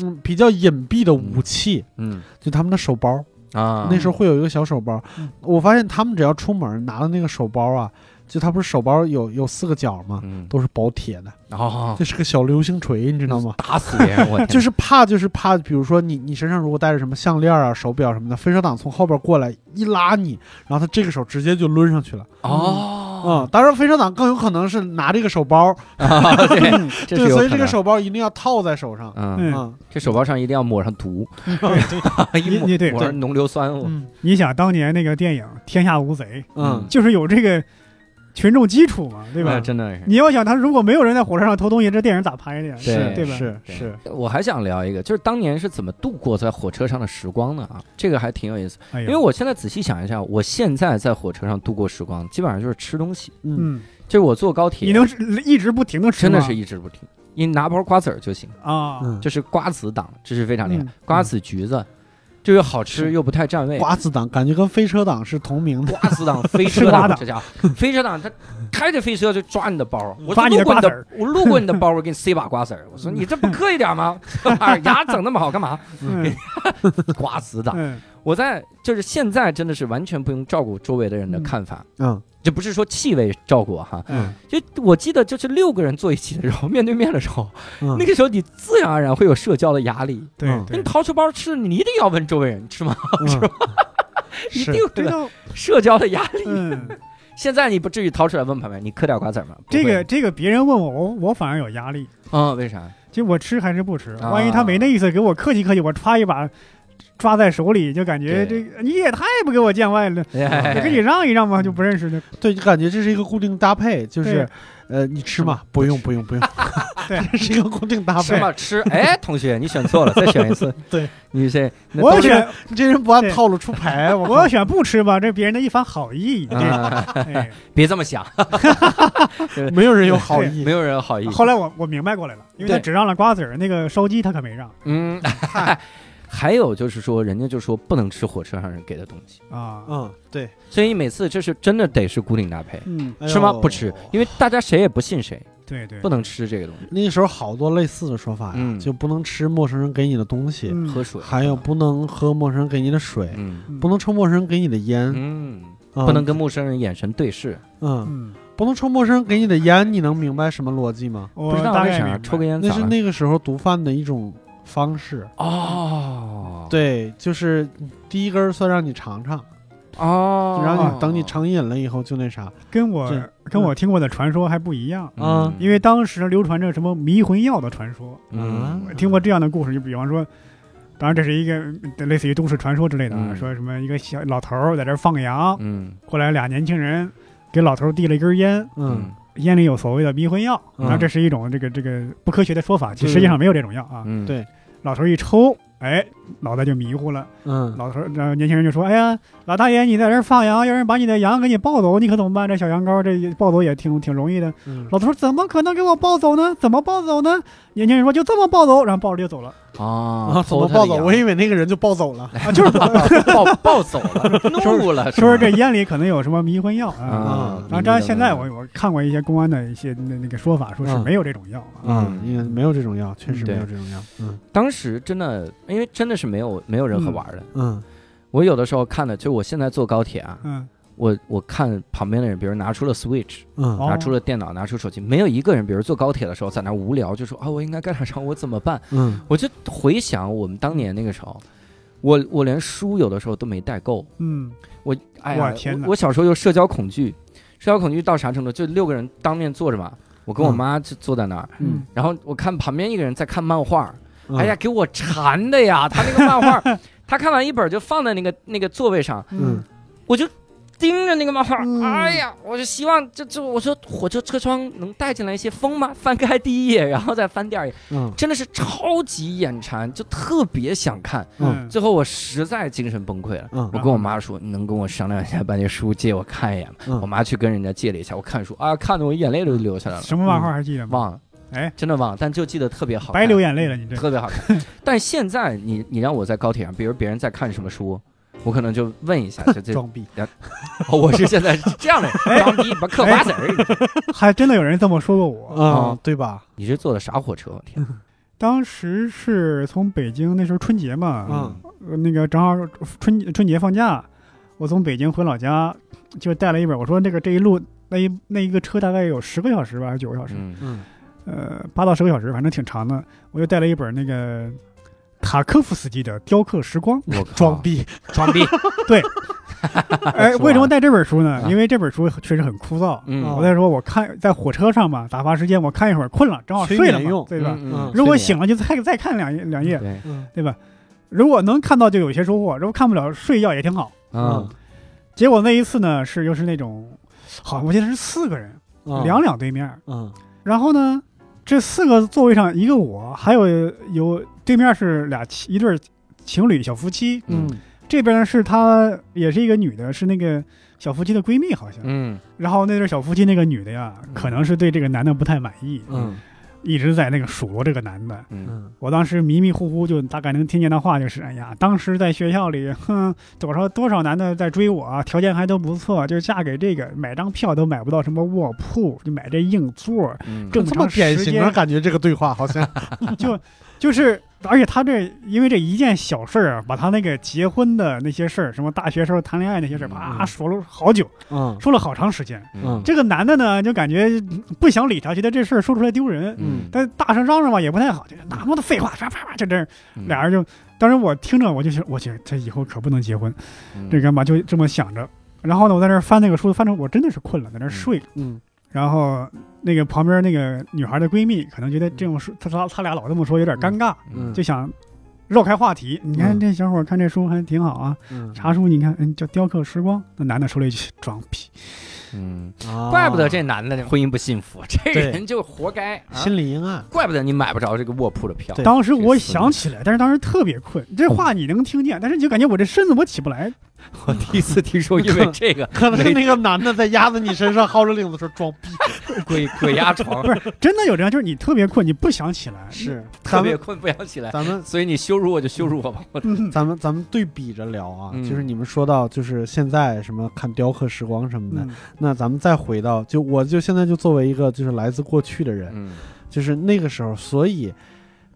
嗯，比较隐蔽的武器，嗯就他们的手包。啊，那时候会有一个小手包，嗯我发现他们只要出门拿的那个手包啊，就他不是手包有有四个角吗？嗯，都是薄铁的，哦，这是个小流星锤，你知道吗？打死别人，我天。就是怕，就是怕，比如说你你身上如果带着什么项链啊、手表什么的，飞车党从后边过来一拉你，然后他这个手直接就抡上去了。哦，嗯，当然飞车党更有可能是拿这个手包，啊 对，这是对，有所以这个手包一定要套在手上。嗯，嗯。嗯这手包上一定要抹上毒，一抹你你对抹上浓硫酸，我。嗯。你想当年那个电影《天下无贼》，嗯。就是有这个，群众基础嘛，对吧？哎真的是。你要想他如果没有人在火车上偷东西，这电影咋拍的呀？对对吧？是是，我还想聊一个，就是当年是怎么度过在火车上的时光的啊？这个还挺有意思。哎因为我现在仔细想一下，我现在在火车上度过时光，基本上就是吃东西。嗯嗯，就是我坐高铁，你能一直不停的吃吗，真的是一直不停，你拿包瓜子儿就行，啊，嗯，就是瓜子党，这是非常厉害嗯。瓜子、橘子，就又好吃又不太占位。瓜子党感觉跟飞车党是同名的，瓜子党、飞车党，这家伙，飞车党他开着飞车就抓你的包，我路过你的我路过你的包，我给你塞把瓜子儿。我说 你这不客气点吗？这玩意儿牙整那么好干嘛？嗯。瓜子党，嗯。我在就是现在真的是完全不用照顾周围的人的看法，嗯就不是说气味照顾哈。嗯，就我记得，就是六个人坐一起的时候，面对面的时候，嗯，那个时候你自然而然会有社交的压力。嗯对对你，掏出包吃，你一定要问周围人吃吗？是吧？一是定会有这个社交的压力。嗯，现在你不至于掏出来问旁边，你嗑点瓜子吗？这个，这个别人问我，我我反而有压力。嗯，为啥？就我吃还是不吃？啊万一他没那意思，给我客气客气，我歘一把抓在手里，就感觉这个你也太不给我见外了，哎就给你让一让嘛，就不认识的。对，就感觉这是一个固定搭配，就是呃，你吃嘛，不用不用不用，对。这 是一个固定搭配。吃嘛吃。哎，同学，你选错了，再选一次。对，你这我要选你这人不按对。套路出牌，我我要选不吃吧，这别人的一番好意。别这么想，没有人有好意。没。有人有好意。后来我我明白过来了，因为他对。只让了瓜子儿，那个烧鸡他可没让。嗯，还有就是说，人家就说不能吃火车上人给的东西，啊。嗯，对，所以每次这是真的得是固定搭配。嗯，吃吗？不吃，因为大家谁也不信谁，对对，不能吃这个东西。那时候好多类似的说法呀，嗯。就不能吃陌生人给你的东西，嗯。喝水，还有不能喝陌生人给你的水，不能抽陌生人给你的烟，嗯，嗯。不能跟陌生人眼神对视。嗯，嗯，不能抽陌生人给你的烟，你能明白什么逻辑吗？不知道为啥抽根烟？那是那个时候毒贩的一种方式。哦，对，就是第一根儿算让你尝尝，哦，然后你等你成瘾了以后就那啥。跟我跟我听过的传说还不一样，啊因为当时流传着什么迷魂药的传说，嗯。我听过这样的故事，就比方说。当然，这是一个呃类似于都市传说之类的啊，嗯。说什么一个小老头儿在这儿放羊，嗯。后来俩年轻人给老头儿递了一根烟，嗯。烟里有所谓的迷魂药，嗯。当然这是一种这个这个不科学的说法，其实际上没有这种药啊。嗯，对老头儿一抽，哎，脑袋就迷糊了。嗯，老头儿，然后年轻人就说：“哎呀，老大爷，你在这儿放羊，要人把你的羊给你抱走，你可怎么办？这小羊羔这抱走也挺挺容易的。”嗯老头说：“怎么可能给我抱走呢？怎么抱走呢？”年轻人说：“就这么抱走。”然后抱着就走了。啊啊，怎么抱走？我以为那个人就抱走了。啊，就是 抱抱走了，怒了，说这烟里可能有什么迷魂药啊。啊，然后当然现在我我看过一些公安的一些那那个说法，说是嗯没有这种药啊。嗯，应该没有这种药，确实没有这种药。嗯当时真的，因为真的是没有没有任何玩的。嗯我有的时候看的，就我现在坐高铁啊，嗯，我我看旁边的人，比如拿出了 Switch，嗯。哦。拿出了电脑，拿出手机，没有一个人，比如坐高铁的时候在那无聊，就说啊，我应该干点啥，我怎么办？嗯。我就回想我们当年那个时候，我我连书有的时候都没带够，嗯。我哎呀，我天哪。我我小时候有社交恐惧，社交恐惧到啥程度？就六个人当面坐着嘛，我跟我嗯。妈就坐在那儿，嗯。然后我看旁边一个人在看漫画，嗯，哎呀，给我馋的呀！他那个漫画，他看完一本就放在那个那个座位上，嗯。我就盯着那个漫画，嗯哎呀，我就希望这这，我说火车车窗能带进来一些风吗？翻开第一页，然后再翻第二页，嗯真的是超级眼馋，就特别想看。嗯最后我实在精神崩溃了，嗯我跟我妈说：“你能跟我商量一下，把那书借我看一眼吗？”嗯我妈去跟人家借了一下，我看书啊，看的我眼泪都流下来了，什么漫画还记得吗？忘了，哎，真的忘了，但就记得特别好，白流眼泪了，你这特别好看。但现在你你让我在高铁上，比如别人在看什么书，我可能就问一下，就这，装逼。哦我是现在是这样的，装逼，把嗑瓜子儿。还真的有人这么说过我。啊，对吧？你是坐的啥火车？我天，当时是从北京，那时候春节嘛，嗯呃那个正好春春节放假，我从北京回老家，就带了一本。我说那个这一路那一那一个车大概有十个小时吧，还是九个小时？嗯嗯呃，八到十个小时，反正挺长的。我就带了一本那个塔科夫斯基的《雕刻时光》。我装逼。装逼，对 哎，为什么带这本书呢？啊因为这本书确实很枯燥。嗯哦我再说，我看在火车上嘛，打发时间，我看一会儿困了，正好睡了对吧？嗯嗯如果醒了就再再看两两页，对，吧？如果能看到就有些收获，如果看不了睡一觉也挺好。嗯结果那一次呢，是又是那种好，我记得是四个人，啊两两对面。嗯然后呢，这四个座位上一个我，还有有对面是俩一对情侣小夫妻，嗯。这边呢是她也是一个女的，是那个小夫妻的闺蜜好像。嗯。然后那对小夫妻那个女的呀，可能是对这个男的不太满意，嗯。一直在那个数落这个男的。嗯。嗯。我当时迷迷糊糊就大概能听见的话就是，哎呀，当时在学校里，哼，多少多少男的在追我，条件还都不错，就嫁给这个，买张票都买不到什么卧铺，就买这硬座，嗯。正这么典型的，感觉这个对话好像。就 就是，而且他这因为这一件小事儿啊，把他那个结婚的那些事儿，什么大学时候谈恋爱那些事儿，啪嗯。说了好久，嗯。说了好长时间。嗯。这个男的呢，就感觉不想理他，觉得这事儿说出来丢人，嗯。但大声嚷嚷吧也不太好，就那么多废话，啪啪啪，就这俩人就，当时我听着我就想，我去，这以后可不能结婚，嗯。这干嘛就这么想着。然后呢，我在那儿翻那个书，翻着我真的是困了，在那儿睡。嗯然后那个旁边那个女孩的闺蜜可能觉得这种说，她她她俩老这么说有点尴尬，嗯就想绕开话题。你看嗯这小伙看这书还挺好啊，嗯茶书你看，嗯，叫雕刻时光。那男的说了一句装逼，嗯，啊怪不得这男的婚姻不幸福，这人就活该。啊心理阴暗，怪不得你买不着这个卧铺的票。当时我想起来，但是当时特别困，这话你能听见，但是你就感觉我这身子我起不来。我第一次听说，因为 这个可能是那个男的在压在你身上薅着领子说装逼，鬼鬼压床，不是真的有这样，就是你特别困，你不想起来。是特别困，不想起来。咱们所以你羞辱我就羞辱我吧。咱们咱们对比着聊啊，嗯就是你们说到就是现在什么看雕刻时光什么的，嗯那咱们再回到就我就现在就作为一个就是来自过去的人，嗯就是那个时候，所以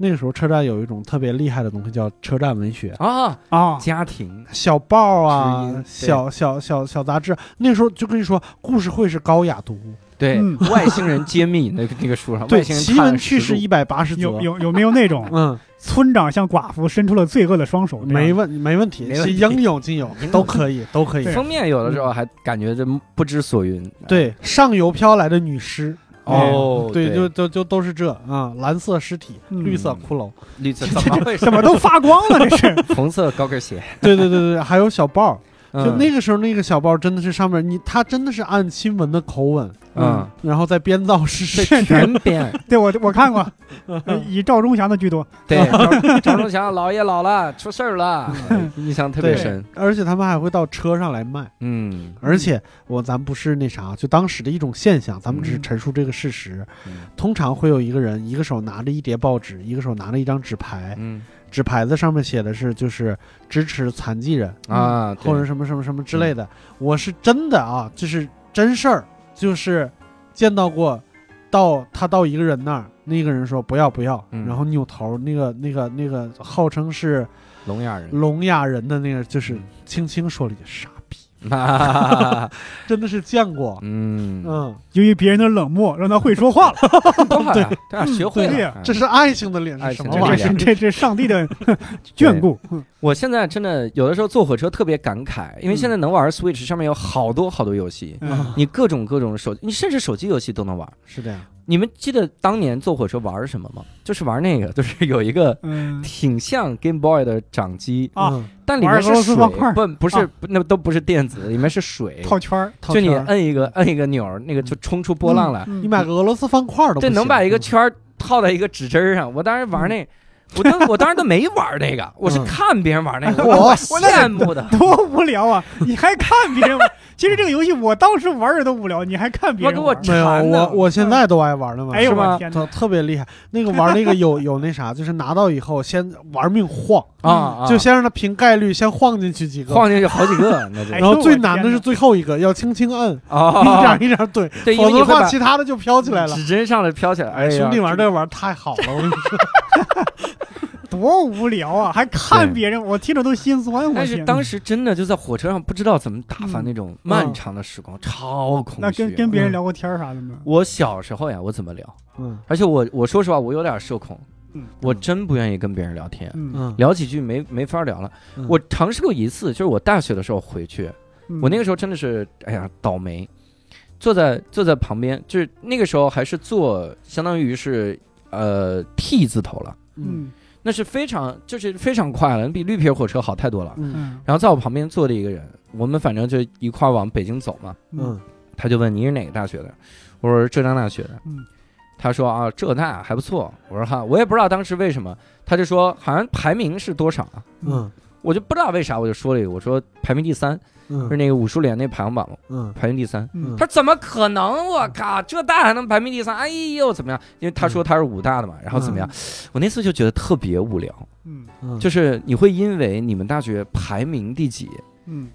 那个时候车站有一种特别厉害的东西叫车站文学。啊，啊，家庭小报啊小小小小杂志，那个时候就跟你说，故事会是高雅读物，对嗯外星人揭秘那个那个书上，对，外星人奇闻趣事一百八十则有，有有没有那种 嗯，村长向寡妇伸出了罪恶的双手？没问没问题，应有尽有都可以都可以。封面有的时候还感觉这不知所云。对，上游飘来的女尸，哦，对，就就就都是这啊，蓝色尸体，嗯绿色骷髅，绿色 怎么么都发光了？这是 红色高跟鞋？对对对对，还有小报，就嗯。那个时候那个小报真的是上面你，他真的是按新闻的口吻，嗯，然后再编造事对实。全编。对我我看过，呃 以赵忠祥的居多。对，赵赵忠祥老爷老了，出事儿了，印象特别深。而且他们还会到车上来卖，嗯。而且我咱不是那啥，就当时的一种现象，咱们只是嗯陈述这个事实。嗯。通常会有一个人，一个手拿着一叠报纸，一个手拿着一张纸牌，嗯纸牌子上面写的是就是支持残疾人，啊，或者什么什么什么之类的。我是真的啊，就是真事儿，就是见到过，到他到一个人那儿，那个人说不要不要，嗯然后扭头，那个那个那个号称是聋哑人。聋哑人的那个，就是嗯轻轻说了一句傻逼，哈，真的是见过。嗯，嗯，由于别人的冷漠，让他会说话了。对啊，学会了。这是爱情的脸爱情是什么玩意儿的脸？这是这这上帝的 眷顾。嗯我现在真的有的时候坐火车特别感慨，因为现在能玩 Switch 上面有好多好多游戏，嗯你各种各种手，你甚至手机游戏都能玩。是的呀，你们记得当年坐火车玩什么吗？就是玩那个，就是有一个嗯挺像 Game Boy 的掌机，啊嗯，但里面是水不不是那都不是电子，里面是水，套圈儿，就你摁一个摁一个钮儿，那个就冲出波浪来，嗯你买个俄罗斯方块都不对，能把一个圈套在一个指针上。我当时玩那，我当我当时都没玩那个，我是嗯看别人玩那个，我我羡慕的。多无聊啊！你还看别人玩？其实这个游戏我当时玩儿都无聊，你还看别人玩？我给没有，我我现在都爱玩呢嘛。哎呦我天哪！特特别厉害，那个玩那个有有那啥，就是拿到以后先玩命晃，啊，啊就先让它凭概率先晃进去几个，晃进去好几个，那就哎然后最难的是最后一个，要轻轻摁，一啊，点一点怼，否则的话其他的就飘起来了。指针上来飘起来。哎呀，兄弟玩这个玩太好了，我跟你说，多无聊啊！还看别人，我听着都心酸。我但是当时真的就在火车上，不知道怎么打发嗯那种漫长的时光，超空虚。那跟跟别人嗯聊过天儿啥的吗？我小时候呀，我怎么聊？嗯而且我我说实话，我有点社恐，嗯我真不愿意跟别人聊天，嗯嗯，聊几句没没法聊了。嗯我尝试过一次，就是我大学的时候回去，嗯我那个时候真的是，哎呀，倒霉，坐在坐在旁边，就是那个时候还是坐，相当于是呃 T 字头了，嗯嗯那是非常就是非常快了，比绿皮火车好太多了。嗯嗯然后在我旁边坐的一个人，我们反正就一块往北京走嘛。嗯他就问你是哪个大学的？我说浙江大学的。嗯，他说啊，浙大还不错。我说哈，我也不知道当时为什么，他就说好像排名是多少啊？嗯我就不知道为啥，我就说了一个，我说排名第三，是嗯那个武术联那排行榜嗯排名第三。嗯他说怎么可能？我靠，浙大还能排名第三？哎呦，怎么样？因为他说他是武大的嘛，然后怎么样？我那次就觉得特别无聊，嗯嗯，就是你会因为你们大学排名第几，嗯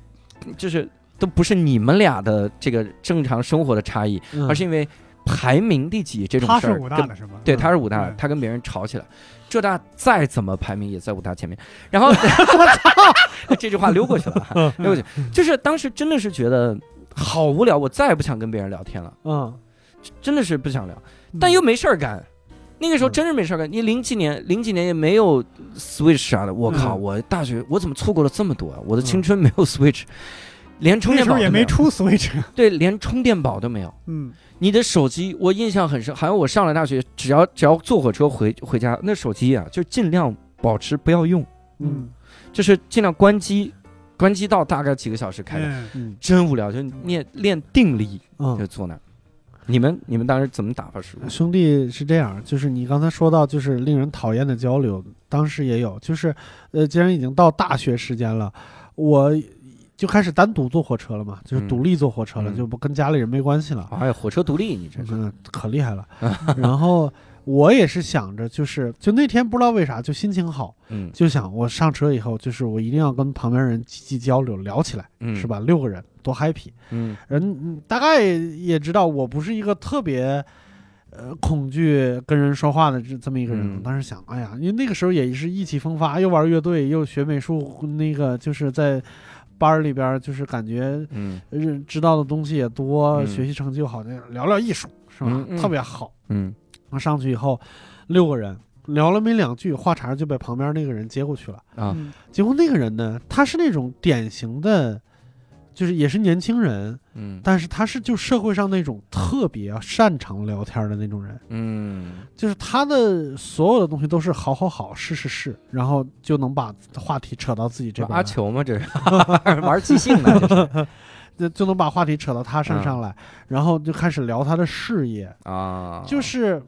就是都不是你们俩的这个正常生活的差异，嗯而是因为排名第几这种他是事儿跟武大的是吗？对，嗯他是武大的嗯，他跟别人吵起来，浙大再怎么排名也在武大前面。然后 我操这句话溜过去了，嗯。溜过去，就是当时真的是觉得好无聊，我再也不想跟别人聊天了，嗯。真的是不想聊，嗯。但又没事儿干。那个时候嗯。真是没事儿干，你零几年零几年也没有 Switch 啥的，我靠，嗯。我大学我怎么错过了这么多啊？我的青春没有 Switch，连充电宝也没出 Switch。对，连充电宝都没有。嗯你的手机，我印象很深，好像我上了大学，只要只要坐火车回回家，那手机啊，就尽量保持不要用，嗯就是尽量关机，关机到大概几个小时开的，嗯嗯真无聊，就练练定力，就嗯，坐那儿。你们你们当时怎么打发时光？兄弟是这样，就是你刚才说到就是令人讨厌的交流，当时也有，就是呃，既然已经到大学时间了，我就开始单独坐火车了嘛，就是嗯独立坐火车了，嗯就不跟家里人没关系了。哎呀，火车独立，你真是，嗯，可厉害了。然后我也是想着，就是就那天不知道为啥就心情好，嗯就想我上车以后，就是我一定要跟旁边人积极交流，聊起来，嗯，是？吧？六个人多 happy。嗯人嗯大概也知道我不是一个特别。呃，恐惧跟人说话的这这么一个人，当时想，哎呀，因为那个时候也是意气风发，又玩乐队，又学美术，那个就是在班里边，就是感觉嗯认知道的东西也多，嗯学习成绩又好，那聊聊艺术是吧？特别好。嗯我上去以后，六个人聊了没两句，话茬就被旁边那个人接过去了。啊嗯结果那个人呢，他是那种典型的，就是也是年轻人，嗯。但是他是就社会上那种特别擅长聊天的那种人，嗯。就是他的所有的东西都是好好好，是是是，然后就能把话题扯到自己这边来，阿球吗？这是 玩即兴的，这是。就就能把话题扯到他身上来，然后就开始聊他的事业，啊，就是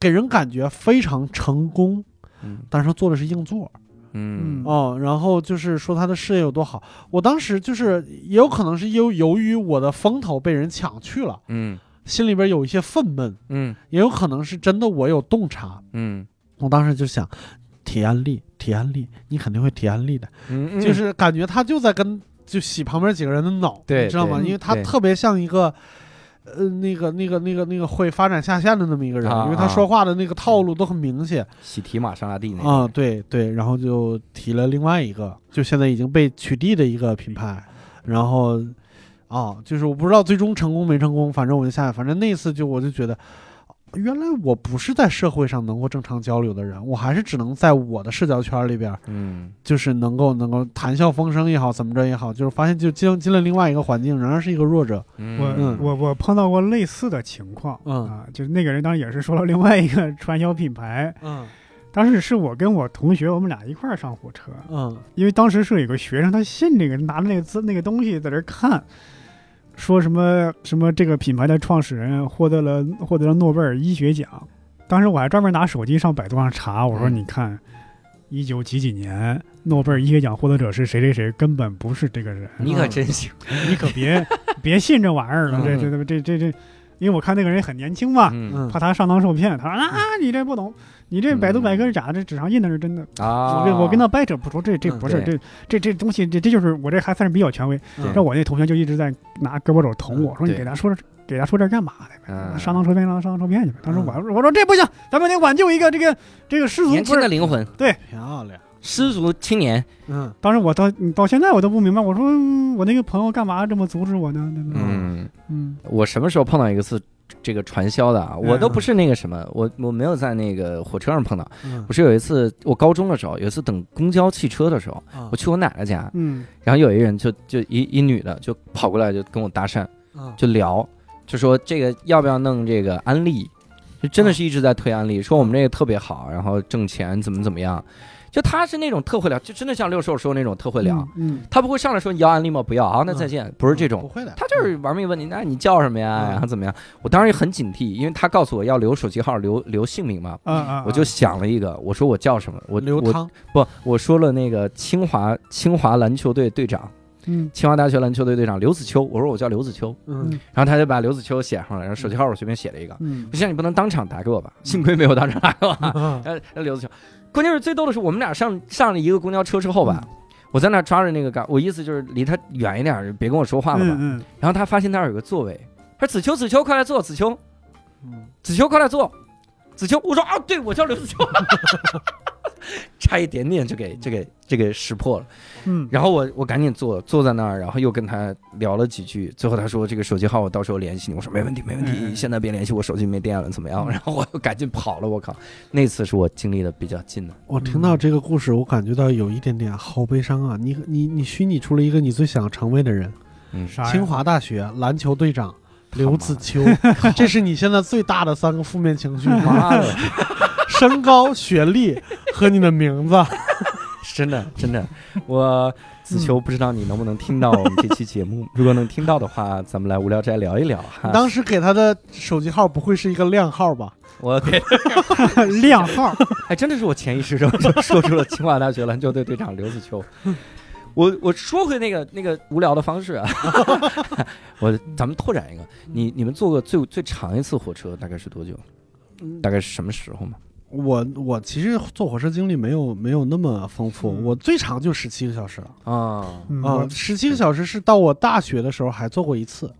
给人感觉非常成功，嗯。但是他做的是硬座。嗯哦，然后就是说他的事业有多好，我当时就是也有可能是由由于我的风头被人抢去了，嗯心里边有一些愤懑，嗯也有可能是真的我有洞察。嗯我当时就想，提案例，提案例，你肯定会提案例的，嗯，就是感觉他就在跟就洗旁边几个人的脑，对你知道吗？因为他特别像一个。呃，那个、那个、那个、那个会发展下线的那么一个人，啊因为他说话的那个套路都很明显。喜提玛莎拉蒂那个。啊，对对，然后就提了另外一个，就现在已经被取缔的一个品牌，然后啊，就是我不知道最终成功没成功，反正我就下来，反正那次就我就觉得，原来我不是在社会上能够正常交流的人，我还是只能在我的社交圈里边，嗯。就是能够能够谈笑风生也好，怎么着也好，就是发现就进进了另外一个环境，仍然是一个弱者。嗯。我嗯。我我碰到过类似的情况，嗯。啊，就是那个人当时也是说了另外一个传销品牌，嗯。当时是我跟我同学我们俩一块儿上火车，嗯。因为当时是有个学生他信这个拿着那个字那个东西在这儿看，说什么什么这个品牌的创始人获得了获得了诺贝尔医学奖，当时我还专门拿手机上百度上查，我说嗯你看。一九几几年，诺贝尔医学奖获得者是谁谁谁，根本不是这个人。你可真行，你可别别信这玩意儿了，这这这这这这，因为我看那个人很年轻嘛，怕他上当受骗。他说啊，你这不懂，你这百度百科是假的，这纸上印的是真的。啊，我跟我跟他掰扯不出，这这嗯不是对这这这东西，这这就是我这还算是比较权威。嗯让我那同学就一直在拿胳膊肘捅我，说你给他说这给他说这干嘛的？嗯上当受骗，上当上当受骗去吧。当时嗯我我说这不行，咱们得挽救一个这个这个失足年轻不是。的灵魂，对漂亮。失足青年，嗯。当时我到到现在我都不明白，我说嗯我那个朋友干嘛这么阻止我呢？嗯，嗯。我什么时候碰到一个次这个传销的啊？我都不是那个什么，我我没有在那个火车上碰到。嗯。我是有一次，我高中的时候，有一次等公交汽车的时候，啊我去我奶奶家，嗯。然后有一人就就一一女的就跑过来就跟我搭讪，啊就聊，就说这个要不要弄这个安利，就真的是一直在推安利，说我们这个特别好，然后挣钱怎么怎么样。就他是那种特会聊，就真的像六兽说那种特会聊，嗯，他不会上来说你要安利吗？不要，好，那再见，不是这种。不会的，他就是玩命问你，那你叫什么呀？嗯然后怎么样？我当时也很警惕，因为他告诉我要留手机号、留留姓名嘛，嗯嗯，我就想了一个，我说我叫什么？我我刘汤，不，我说了那个清华清华篮球队队长，嗯清华大学篮球队队长刘子秋，我说我叫刘子秋，嗯然后他就把刘子秋写上了，然后手机号我随便写了一个。嗯我想，你不能当场打给我吧？幸亏没有当场打给我。嗯 刘子秋，关键是最逗的是，我们俩上上了一个公交车之后吧，我在那抓着那个杆，我意思就是离他远一点，别跟我说话了吧。嗯嗯。然后他发现那儿有个座位，他说子秋子秋快来坐，子秋嗯子秋快来坐，子秋，我说啊，对我叫刘子秋，差一点点就给就给就给识破了。嗯，然后我我赶紧坐坐在那儿，然后又跟他聊了几句，最后他说这个手机号我到时候联系你，我说没问题没问题，嗯现在别联系我手机没电了怎么样？嗯然后我又赶紧跑了，我靠，那次是我经历的比较近的。我听到这个故事，我感觉到有一点点好悲伤啊！你你你虚拟出了一个你最想成为的人，嗯，清华大学篮球队长刘子秋，这是你现在最大的三个负面情绪吗？身高、学历和你的名字。真的真的，我子秋不知道你能不能听到我们这期节目，如果能听到的话，咱们来无聊斋聊一聊哈。当时给他的手机号不会是一个靓号吧？我给，靓号，哎，真的是我潜意识中就说出了清华大学篮球队队长刘子秋。我我说回那个那个无聊的方式啊，我咱们拓展一个，你你们坐过最最长一次火车大概是多久？大概是什么时候吗？我我其实坐火车经历没有没有那么丰富，嗯。我最长就十七个小时了啊，啊！十七个小时是到我大学的时候还坐过一次。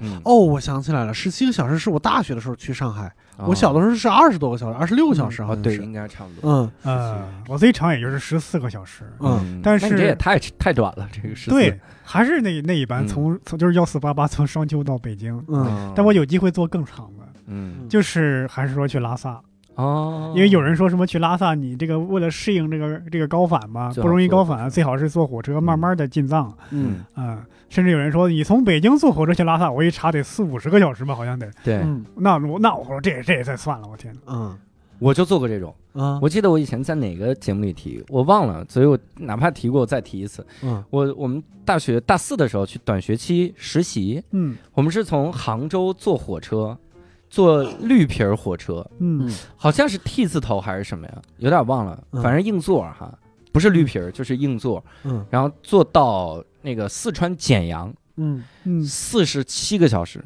嗯，哦，我想起来了，十七个小时是我大学的时候去上海，我小的时时候是二十多个小时，二十六个小时候哦对，好像是。应该差不多。嗯。呃，我最长也就是十四个小时，嗯，但是这也太太短了，这个是对，还是那那一班嗯。从从就是幺四八八从商丘到北京，嗯。但我有机会坐更长的，嗯。就是还是说去拉萨，哦，因为有人说什么去拉萨，你这个为了适应这个这个高反嘛，不容易高反，最好是坐火车慢慢的进藏。嗯。啊、甚至有人说你从北京坐火车去拉萨，我一查得四五十个小时吧，好像得。对，嗯。那我那我说这这也太算了，我天。哪！嗯。我就做过这种。嗯。我记得我以前在哪个节目里提，我忘了，所以我哪怕提过，我再提一次。嗯。我我们大学大四的时候去短学期实习，嗯。我们是从杭州坐火车，坐绿皮儿火车，嗯。好像是 T 字头还是什么呀，有点忘了，嗯。反正硬座儿哈，不是绿皮儿就是硬座，嗯。然后坐到那个四川简阳，嗯，嗯。四十七个小时，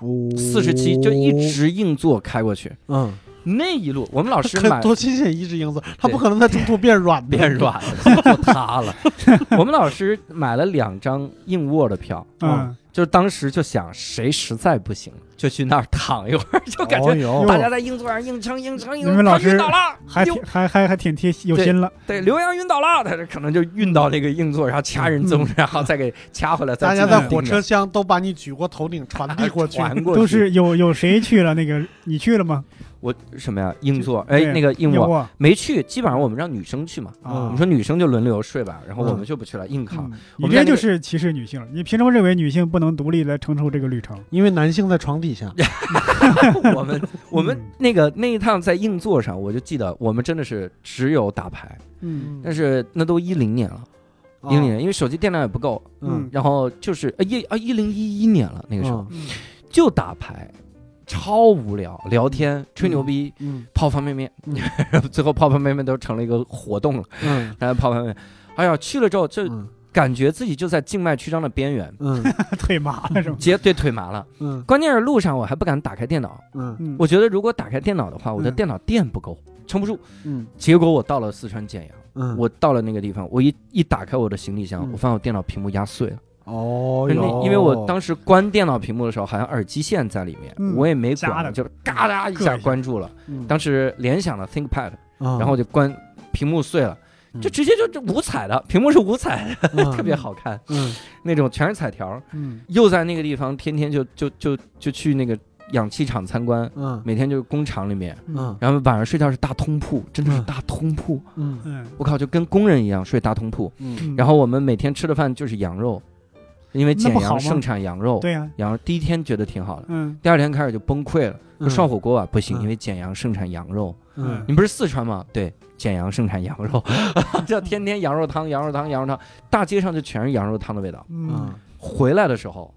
哦。四十七就一直硬座开过去，嗯，那一路我们老师多新鲜，一直硬座，他不可能在中途变软，变软了，坐塌了。我们老师买了两张硬卧的票，嗯，就是当时就想谁实在不行，就去那儿躺一会儿，就感觉大家在硬座上硬撑硬撑硬撑，他晕倒了，还挺还还还挺贴有心了，对刘洋晕倒了，他这可能就晕到那个硬座，然后掐人中，然后再给掐回来，大家在火车厢都把你举过头顶传递过去，传过去，都是有有谁去了？那个你去了吗？我什么呀？硬座，哎，那个硬卧卧没去，基本上我们让女生去嘛。啊我们说女生就轮流睡吧，然后我们嗯就不去了，硬扛。嗯你这就是歧视女性。你凭什么认为女性不能独立来承受这个旅程？因为男性在床底下。我们我们嗯那个那一趟在硬座上，我就记得我们真的是只有打牌，嗯但是那都一零年了，一零年，因为手机电量也不够，嗯然后就是呃一啊一零一一年了，那个时候嗯就打牌，超无聊，聊天吹牛逼，嗯泡方便面，嗯。最后泡方便面都成了一个活动了，嗯。然后泡方便面，哎呀去了之后就嗯。感觉自己就在静脉曲张的边缘，嗯。腿麻了是吗？结对腿麻了，嗯。关键是路上我还不敢打开电脑，嗯。嗯，我觉得如果打开电脑的话，我的嗯。电脑电不够，撑不住。嗯。结果我到了四川简阳，嗯，我到了那个地方，我一一打开我的行李箱，嗯。我发现我电脑屏幕压碎了。哦因为，因为我当时关电脑屏幕的时候，好像耳机线在里面，嗯。我也没管，就嘎哒一下关住了。嗯当时联想的 ThinkPad，然然后我就关屏幕碎了，嗯。就直接就就五彩的 屏幕是五彩的，特 特别好看，嗯。那种全是彩条。嗯。又在那个地方天天就就就就去那个氧气厂参观，嗯。每天就是工厂里面，嗯。然后晚上睡觉是大通铺，真的是嗯。大通铺，嗯。嗯。我靠，就跟工人一样睡大通铺。嗯。嗯，然后我们每天吃的饭就是羊肉，因为简阳盛产羊肉，对呀，羊肉第一天觉得挺好的，嗯第二天开始就崩溃了。嗯涮火锅啊不行，嗯因为简阳盛产羊肉。嗯你不是四川吗？对，简阳盛产羊肉，叫天天羊肉汤、羊肉汤、羊肉汤，大街上就全是羊肉汤的味道。嗯回来的时候，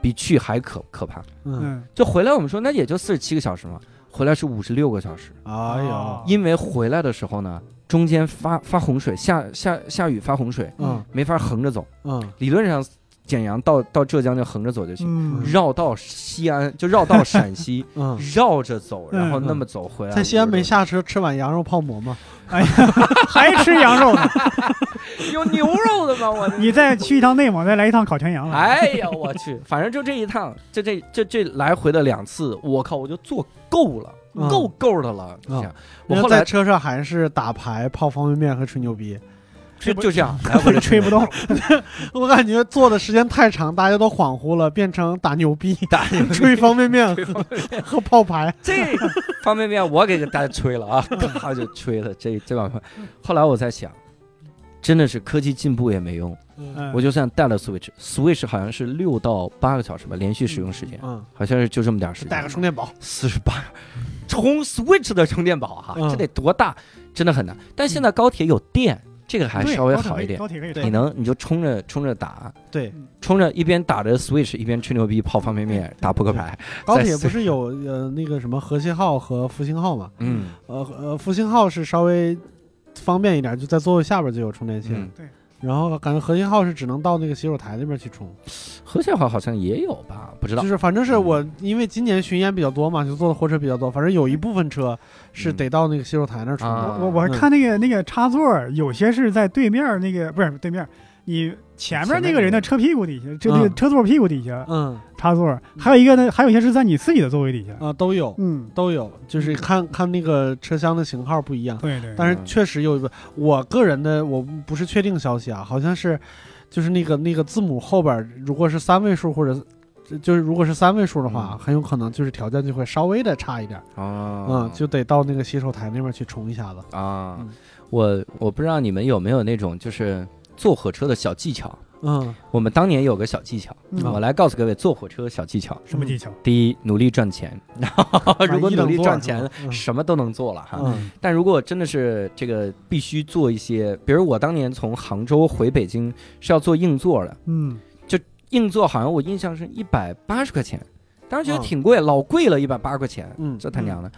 比去还可可怕。嗯，嗯，就回来，我们说那也就四十七个小时嘛，回来是五十六个小时，哎哦呦，因为回来的时候呢，中间发发洪水，下下下雨发洪水，嗯没法横着走。嗯理论上，简阳到到浙江就横着走就行，嗯，绕到西安就绕到陕西，嗯，绕着走，然后嗯那么走回来。在西安没下车吃碗羊肉泡馍吗？哎呀，还吃羊肉呢？有牛肉的吗？我 你再去一趟内蒙，再来一趟烤全羊了。哎呀，我去，反正就这一趟，就这这这来回的两次，我靠，我就坐够了，嗯够够的了。我后来在车上还是打牌、泡方便面和吹牛逼。就就这样来回的 吹不动，我感觉坐的时间太长，大家都恍惚了，变成打牛逼、打吹方便面吹方便面 和泡牌。这方便面我给大家吹了啊，他就吹了这这碗饭。后来我在想，真的是科技进步也没用，嗯我就算带了 Switch，Switch 好像是六到八个小时吧，连续使用时间，嗯，好像是就这么点时间，带个充电宝。四十八，充 Switch 的充电宝哈，嗯这得多大？真的很难。但现在高铁有电，这个还稍微好一点。高铁可以你能你就冲着冲着打，对，冲着一边打着 Switch 一边吹牛逼泡方便面打扑克牌，高铁不是有呃那个什么和谐号和复兴号嘛？嗯呃呃，复兴号是稍微方便一点，就在座位下边就有充电器。嗯，然后感觉和谐号是只能到那个洗手台那边去充。和谐号好像也有吧？不知道就。是反正是我因为今年巡演比较多嘛，就坐的火车比较多，反正有一部分车是得到那个洗手台那儿充的。啊我我嗯看那个那个插座，有些是在对面那个不是对面，你前面那个人的车屁股底下，就那个嗯车座屁股底下嗯。插座，还有一个呢，还有一些是在你自己的座位底下。啊都有嗯，都有，就是看看那个车厢的型号不一样。对对，但是确实有一个，我个人的我不是确定消息啊，好像是，就是那个那个字母后边如果是三位数或者就是如果是三位数的话，嗯。很有可能就是条件就会稍微的差一点，啊。嗯，就得到那个洗手台那边去冲一下子。啊。嗯，我我不知道你们有没有那种就是坐火车的小技巧。嗯。我们当年有个小技巧，嗯。我来告诉各位坐火车小技巧。什么技巧？第一，努力赚钱。如果努力赚钱，嗯。什么都能做了哈。嗯。但如果真的是这个必须做一些，比如我当年从杭州回北京是要坐硬座的，嗯，就硬座好像我印象是一百八十块钱，当时觉得嗯挺贵，老贵了，一百八十块钱，嗯这他娘的，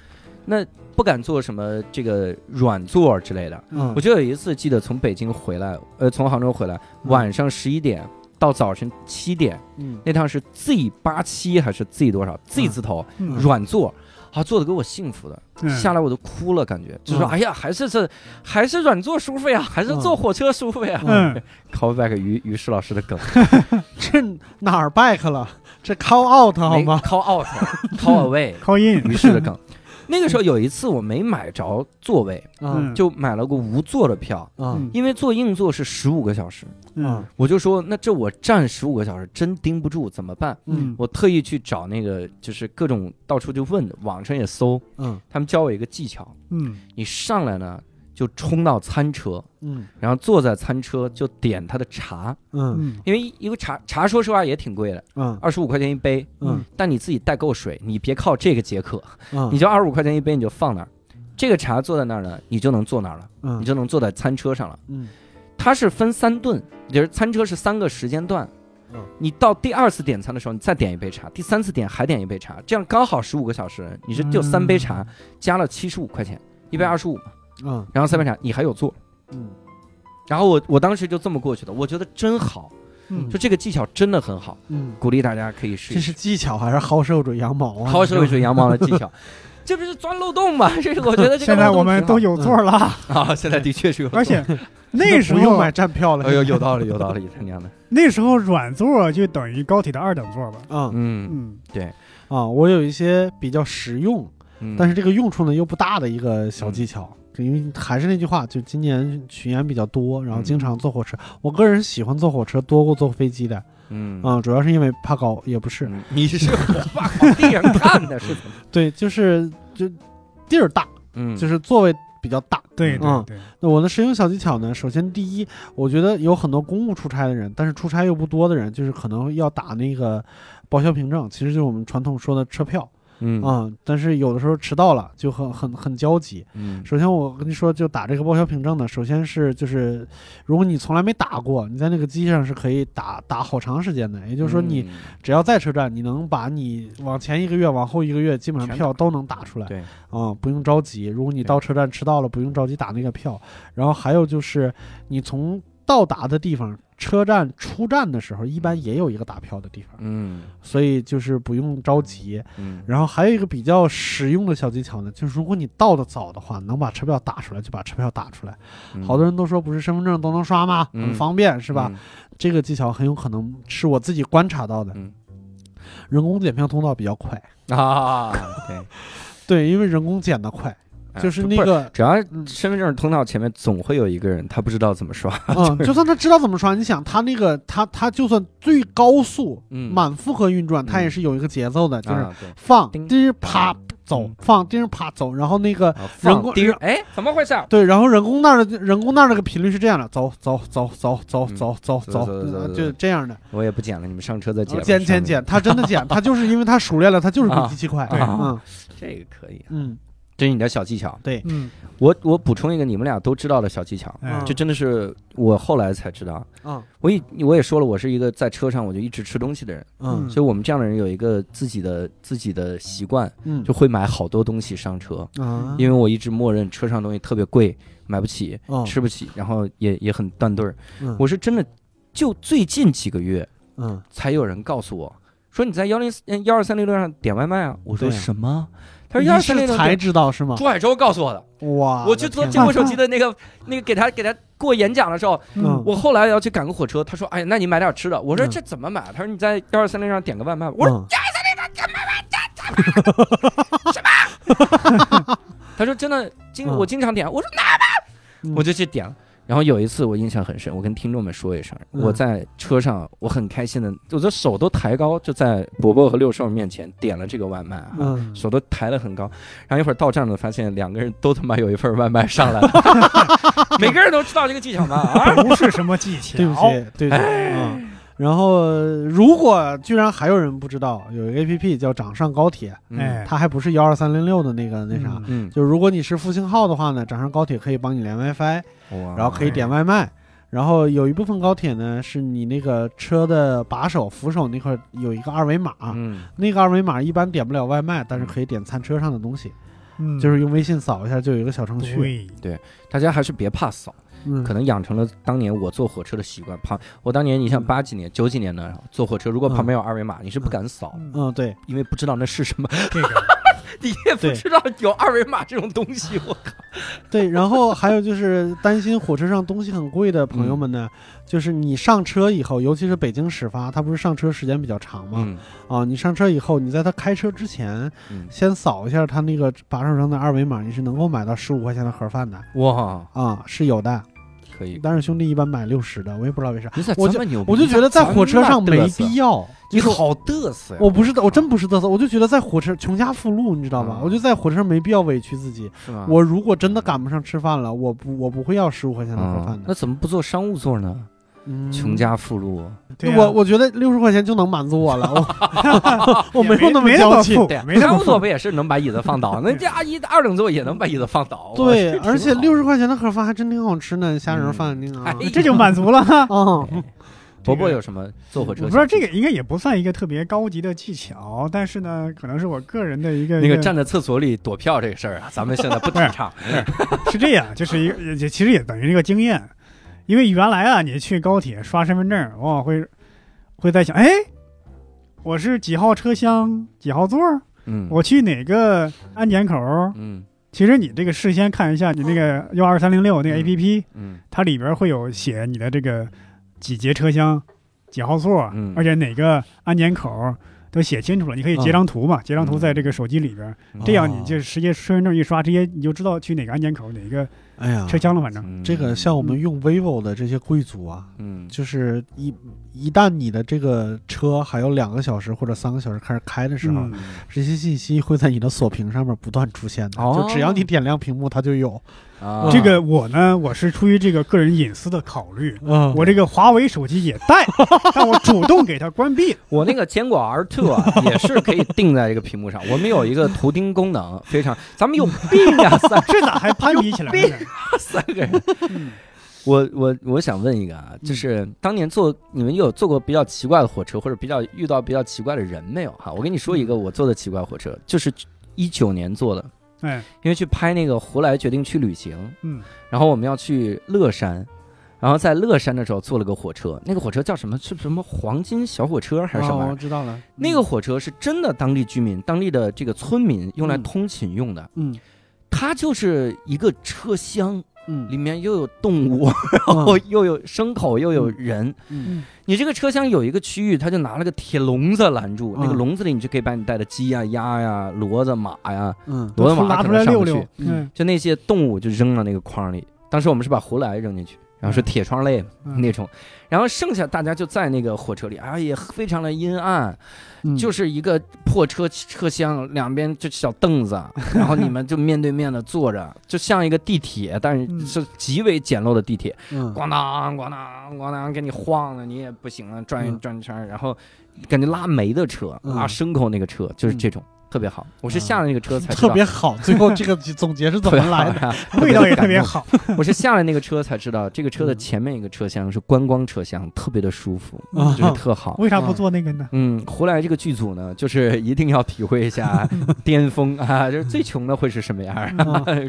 那不敢坐什么这个软座之类的。嗯。我就有一次记得从北京回来，呃，从杭州回来，晚上十一点到早晨七点，嗯。那趟是 Z 八七还是 Z 多少 Z 字头嗯。软座。啊，坐的给我幸福的，嗯。下来我都哭了，感觉。就说，嗯哎呀，还是这，还是软座舒服呀，还是坐火车舒服呀。嗯。Callback 于于适老师的梗，这哪儿 back 了？这 call out 好没吗？call out，call away，call in，于适的梗。那个时候有一次我没买着座位，嗯。就买了个无座的票，嗯。因为坐硬座是十五个小时，嗯。我就说那这我站十五个小时真盯不住，怎么办？嗯。我特意去找那个，就是各种到处就问，网上也搜，嗯。他们教我一个技巧，嗯。你上来呢就冲到餐车，嗯。然后坐在餐车就点他的茶，嗯。嗯因为一一个茶茶说实话也挺贵的，嗯。二十五块钱一杯，嗯。但你自己带够水，你别靠这个解渴，嗯，你就二十五块钱一杯你就放那儿，这个茶坐在那儿呢，你就能坐那儿了，嗯。你就能坐在餐车上了。嗯。它是分三顿，就是餐车是三个时间段。嗯。你到第二次点餐的时候，你再点一杯茶；第三次点还点一杯茶，这样刚好十五个小时，你是就三杯茶，加了七十五块钱，一杯二十五嘛，嗯。然后三杯茶你还有座。嗯。然后我我当时就这么过去的，我觉得真好，嗯。就这个技巧真的很好，嗯，鼓励大家可以试试。是技巧还是薅手指羊毛啊？薅手尾水羊毛的技巧，这不是钻漏洞吗？这是我觉得这个现在我们都有座了，啊，现在的确是有，而且那 时候不用买站票了。哎呦有道理有道理，他娘的，那时候软座就等于高铁的二等座吧。嗯。嗯嗯。对。啊，我有一些比较实用，嗯，但是这个用处呢又不大的一个小技巧。因为还是那句话，就今年巡演比较多，然后经常坐火车。我个人喜欢坐火车多过坐飞机的，嗯啊、主要是因为怕高，也不是，嗯你是我爸往地上看的是怎么？对，就是就地儿大，嗯，就是座位比较大。对对嗯对，那我的实用小技巧呢？首先，第一，我觉得有很多公务出差的人，但是出差又不多的人，就是可能要打那个报销凭证，其实就是我们传统说的车票。嗯啊、但是有的时候迟到了就很很很焦急。嗯首先我跟你说，就打这个报销凭证呢，首先是就是，如果你从来没打过，你在那个机器上是可以打打好长时间的。也就是说，你嗯只要在车站，你能把你往前一个月、往后一个月基本上票都能打出来。对啊、不用着急。如果你到车站迟到了，不用着急打那个票。然后还有就是，你从到达的地方，车站出站的时候，一般也有一个打票的地方，嗯所以就是不用着急。嗯然后还有一个比较实用的小技巧呢，就是如果你到的早的话，能把车票打出来就把车票打出来。嗯好多人都说不是身份证都能刷吗？嗯很方便是吧？？这个技巧很有可能是我自己观察到的。嗯人工检票通道比较快，嗯啊，对，对，因为人工检的快，啊就是那个只要嗯身份证通道前面总会有一个人，他不知道怎么刷。嗯，就算他知道怎么刷，你想他那个他他就算最高速、嗯满负荷运转，他嗯也是有一个节奏的，就是放叮叮啪走嗯，放叮啪走，然后那个人工钉，哎，怎么回事？对，然后人工那儿的人工那儿那个频率是这样的，走走走走走嗯走走走，走走走呃走就这样的，我也不剪了，你们上车再剪吧。减减上面减，他真的剪，他就是因为他熟练了，他就是比啊机器快，对嗯这个可以，嗯，这是你的小技巧。对，嗯，我我补充一个你们俩都知道的小技巧，嗯。这真的是我后来才知道。嗯。我也我也说了，我是一个在车上我就一直吃东西的人，嗯。所以我们这样的人有一个自己的自己的习惯，嗯，就会买好多东西上车，啊，因为我一直默认车上东西特别贵，买不起，哦。吃不起，然后也也很断顿儿。嗯。我是真的就最近几个月嗯。才有人告诉我说你在幺零幺二三六六上点外卖啊，我说什么？他说幺你二三零才知道是吗？朱海洲告诉我的。哇，我去做天接我手机的那个那个给他给他过演讲的时候，嗯我后来要去赶个火车，他说：“哎，那你买点吃的。”我说：“嗯这怎么买？”他说：“你在幺二三零上点个外卖。”我说幺二三零上点外卖，什么 他说真的，经嗯我经常点，我说哪吧，嗯我就去点了。然后有一次我印象很深，我跟听众们说一声，嗯我在车上我很开心的，我的手都抬高，就在伯伯和六兽面前点了这个外卖啊，嗯手都抬得很高。然后一会儿到站了，发现两个人都他妈有一份外卖上来了，每个人都知道这个技巧吗？啊，不是什么技巧，对不起，对不起，嗯。然后，如果居然还有人不知道，有一个 A P P 叫掌上高铁，哎，它还不是幺二三零六的那个那啥，嗯，就是如果你是复兴号的话呢，掌上高铁可以帮你连 WiFi，嗯，然后可以点外卖。然后有一部分高铁呢，是你那个车的把手、扶手那块儿有一个二维码，嗯，那个二维码一般点不了外卖，但是可以点餐车上的东西，嗯。就是用微信扫一下就有一个小程序。对，大家还是别怕扫。嗯，可能养成了当年我坐火车的习惯。旁我当年你像八几年、九几年的坐火车，如果旁边有二维码，你是不敢扫，嗯嗯对，因为不知道那是什么，这个 你也不知道有二维码这种东西。我靠，对，然后还有就是担心火车上东西很贵的朋友们呢，就是你上车以后，尤其是北京始发，它不是上车时间比较长吗？嗯啊，你上车以后，你在它开车之前，嗯，先扫一下它那个把手上的二维码，你是能够买到十五块钱的盒饭的哇，啊，是有的。可以。但是兄弟一般买六十的，我也不知道为啥，你咋我这么牛逼？我就觉得在火车上没必要。你好嘚瑟呀！我不是的，我真不是嘚瑟，我就觉得在火车穷家富路，你知道吧？嗯我就在火车上没必要委屈自己。我如果真的赶不上吃饭了，我不我不会要十五块钱的盒饭的。嗯那怎么不坐商务座呢？嗯穷家富路，对啊我我觉得六十块钱就能满足我了，我 我没有那么没娇气。没那么富，商务座不也是能把椅子放倒？那这阿姨二等座也能把椅子放倒。对，我而且六十十块钱的盒饭还真挺好吃呢，虾仁饭那个啊。哎这就满足了。哦，伯伯有什么坐火车？我不知道这个应该也不算一个特别高级的技巧，但是呢，可能是我个人的一个那个一站在厕所里躲票这个事儿啊，咱们现在不提倡。是这样，就是一个也其实也等于一个经验，因为原来啊，你去高铁刷身份证，往往会会在想，哎，我是几号车厢几号座儿，嗯，我去哪个安检口儿？嗯。其实你这个事先看一下你那个幺二三零六那个嗯。A P P，嗯。它里边会有写你的这个几节车厢几号座，嗯。而且哪个安检口儿都写清楚了，你可以截张图嘛，截张图在这个手机里边，嗯。这样你就直接身份证一刷，直接你就知道去哪个安检口，哪个哎呀，车厢了，反正。嗯这个像我们用 vivo 的这些贵族啊，嗯就是一一旦你的这个车还有两个小时或者三个小时开始开的时候，嗯这些信息会在你的锁屏上面不断出现的，哦就只要你点亮屏幕，它就有。啊这个我呢，我是出于这个个人隐私的考虑，嗯我这个华为手机也带，但我主动给它关闭了。我那个坚果 R Two 啊，也是可以定在这个屏幕上。我们有一个图钉功能，非常，咱们有病啊，三这咋还攀比起来了呢？三个人。嗯。我我我想问一个啊，就是当年坐你们有坐过比较奇怪的火车，或者比较遇到比较奇怪的人没有哈？我跟你说一个我坐的奇怪火车，就是一九年坐的，哎，因为去拍那个《胡来决定去旅行》，嗯，然后我们要去乐山，然后在乐山的时候坐了个火车，那个火车叫什么？是什么黄金小火车还是什么我知道了，那个火车是真的当地居民、当地的这个村民用来嗯。通勤用的，嗯它就是一个车厢，嗯。里面又有动物，然后又有牲口，又有人。嗯。你这个车厢有一个区域，他就拿了个铁笼子拦住，那个嗯笼子里你就可以把你带的鸡呀、鸭呀、骡子、马呀，嗯。骡子马可拉出能上不去来溜溜，嗯，就那些动物就扔到那个筐里。当时我们是把胡来扔进去，然后是铁窗类嗯那种，然后剩下大家就在那个火车里，啊，也非常的阴暗，嗯，就是一个破车车厢，两边就小凳子，然后你们就面对面的坐着，就像一个地铁，但是嗯。是极为简陋的地铁，嗯。咣当咣当咣当给你晃的，你也不行了，转一嗯。转一圈，然后感觉拉煤的车，嗯。拉牲口那个车，就是这种。特别好，我是下了那个车才知道特别好。最后这个总结是怎么来的？味道也特别好。我是下了那个车才知道，这个车的嗯前面一个车厢是观光车厢，特别的舒服，嗯就是特好。为啥不做那个呢？嗯，胡来这个剧组呢，就是一定要体会一下巅峰啊，就是最穷的会是什么样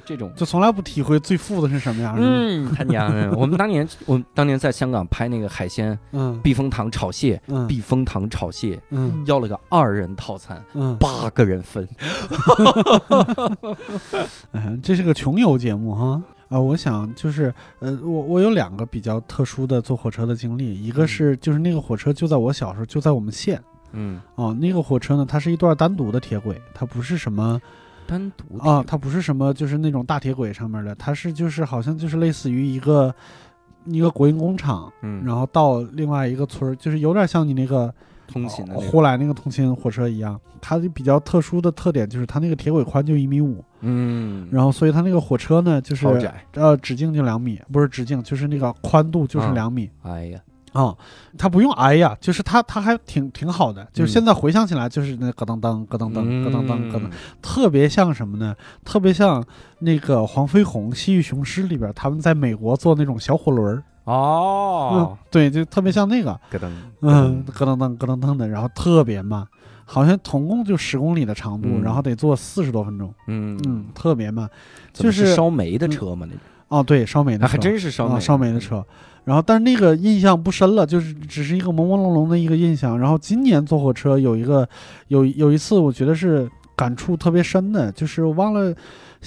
这种。就从来不体会最富的是什么样的。嗯，他娘的！我们当年，我们当年在香港拍那个海鲜嗯避风塘炒蟹，嗯避风塘炒蟹嗯要了个二人套餐，嗯，八个人分。嗯，这是个穷游节目哈。啊，我想就是，呃，我我有两个比较特殊的坐火车的经历，一个是就是那个火车就在我小时候就在我们县。嗯，哦，那个火车呢，它是一段单独的铁轨，它不是什么单独啊，它不是什么就是那种大铁轨上面的，它是就是好像就是类似于一个一个国营工厂，嗯，然后到另外一个村儿，就是有点像你那个通勤的那个，呼来那个通勤火车一样。它的比较特殊的特点就是它那个铁轨宽就一米五，嗯，然后所以它那个火车呢就是呃直径就两米，不是直径就是那个宽度就是啊。两米哎呀，啊、它不用挨呀，就是它它还挺挺好的，就是嗯现在回想起来就是那咯噔噔咯噔噔咯噔噔咯噔，嗯特别像什么呢？特别像那个黄飞鸿《西域雄狮》里边他们在美国坐那种小火轮儿，哦嗯，，对，就特别像那个。咯噔，嗯，咯噔噔咯噔噔的，然后特别慢，好像总共就十公里的长度，嗯然后得坐四十多分钟，嗯嗯，特别慢。就是烧煤的车嘛，那种哦，对，烧煤的啊，车，还真是烧煤啊，烧煤的车。然后，但是那个印象不深了，就是只是一个朦朦胧胧的一个印象。然后今年坐火车有一个有有一次，我觉得是感触特别深的，就是忘了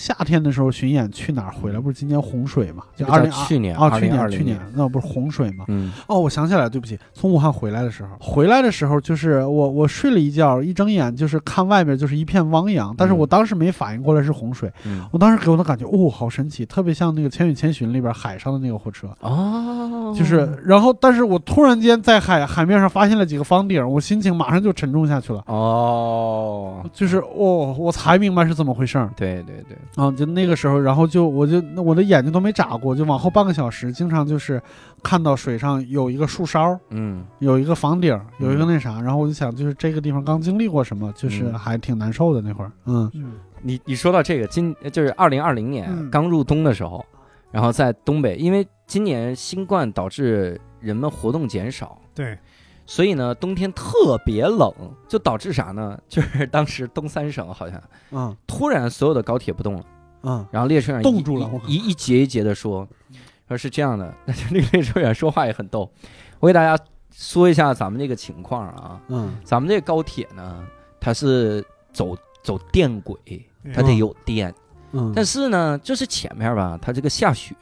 夏天的时候巡演去哪儿回来，不是今年洪水嘛？就二零去年啊，去2020年。去年那不是洪水嘛？嗯。哦，我想起来了，对不起，从武汉回来的时候，回来的时候就是我我睡了一觉，一睁眼就是看外面就是一片汪洋，但是嗯。我当时没反应过来是洪水，嗯，我当时给我的感觉，哦，好神奇，特别像那个《千与千寻》里边海上的那个火车，哦，就是，然后但是我突然间在海海面上发现了几个房顶，我心情马上就沉重下去了。哦，就是哦，我才明白是怎么回事儿。对对对，啊！就那个时候，然后就我就我的眼睛都没眨过，就往后半个小时，经常就是看到水上有一个树梢，嗯。有一个房顶，有一个嗯。那啥，然后我就想，就是这个地方刚经历过什么，就是嗯。还挺难受的那会儿，嗯。嗯。你你说到这个，今就是二零二零年嗯。刚入冬的时候，然后在东北，因为今年新冠导致人们活动减少，对，所以呢冬天特别冷，就导致啥呢？就是当时东三省好像嗯。突然所有的高铁不动了，嗯。然后列车员冻住了一一一节一节的说，说是这样的，那个列车员说话也很逗，我给大家说一下咱们这个情况啊，嗯。咱们这个高铁呢，它是走走电轨，它得有电。嗯，但是呢，就是前面吧，它这个下雪，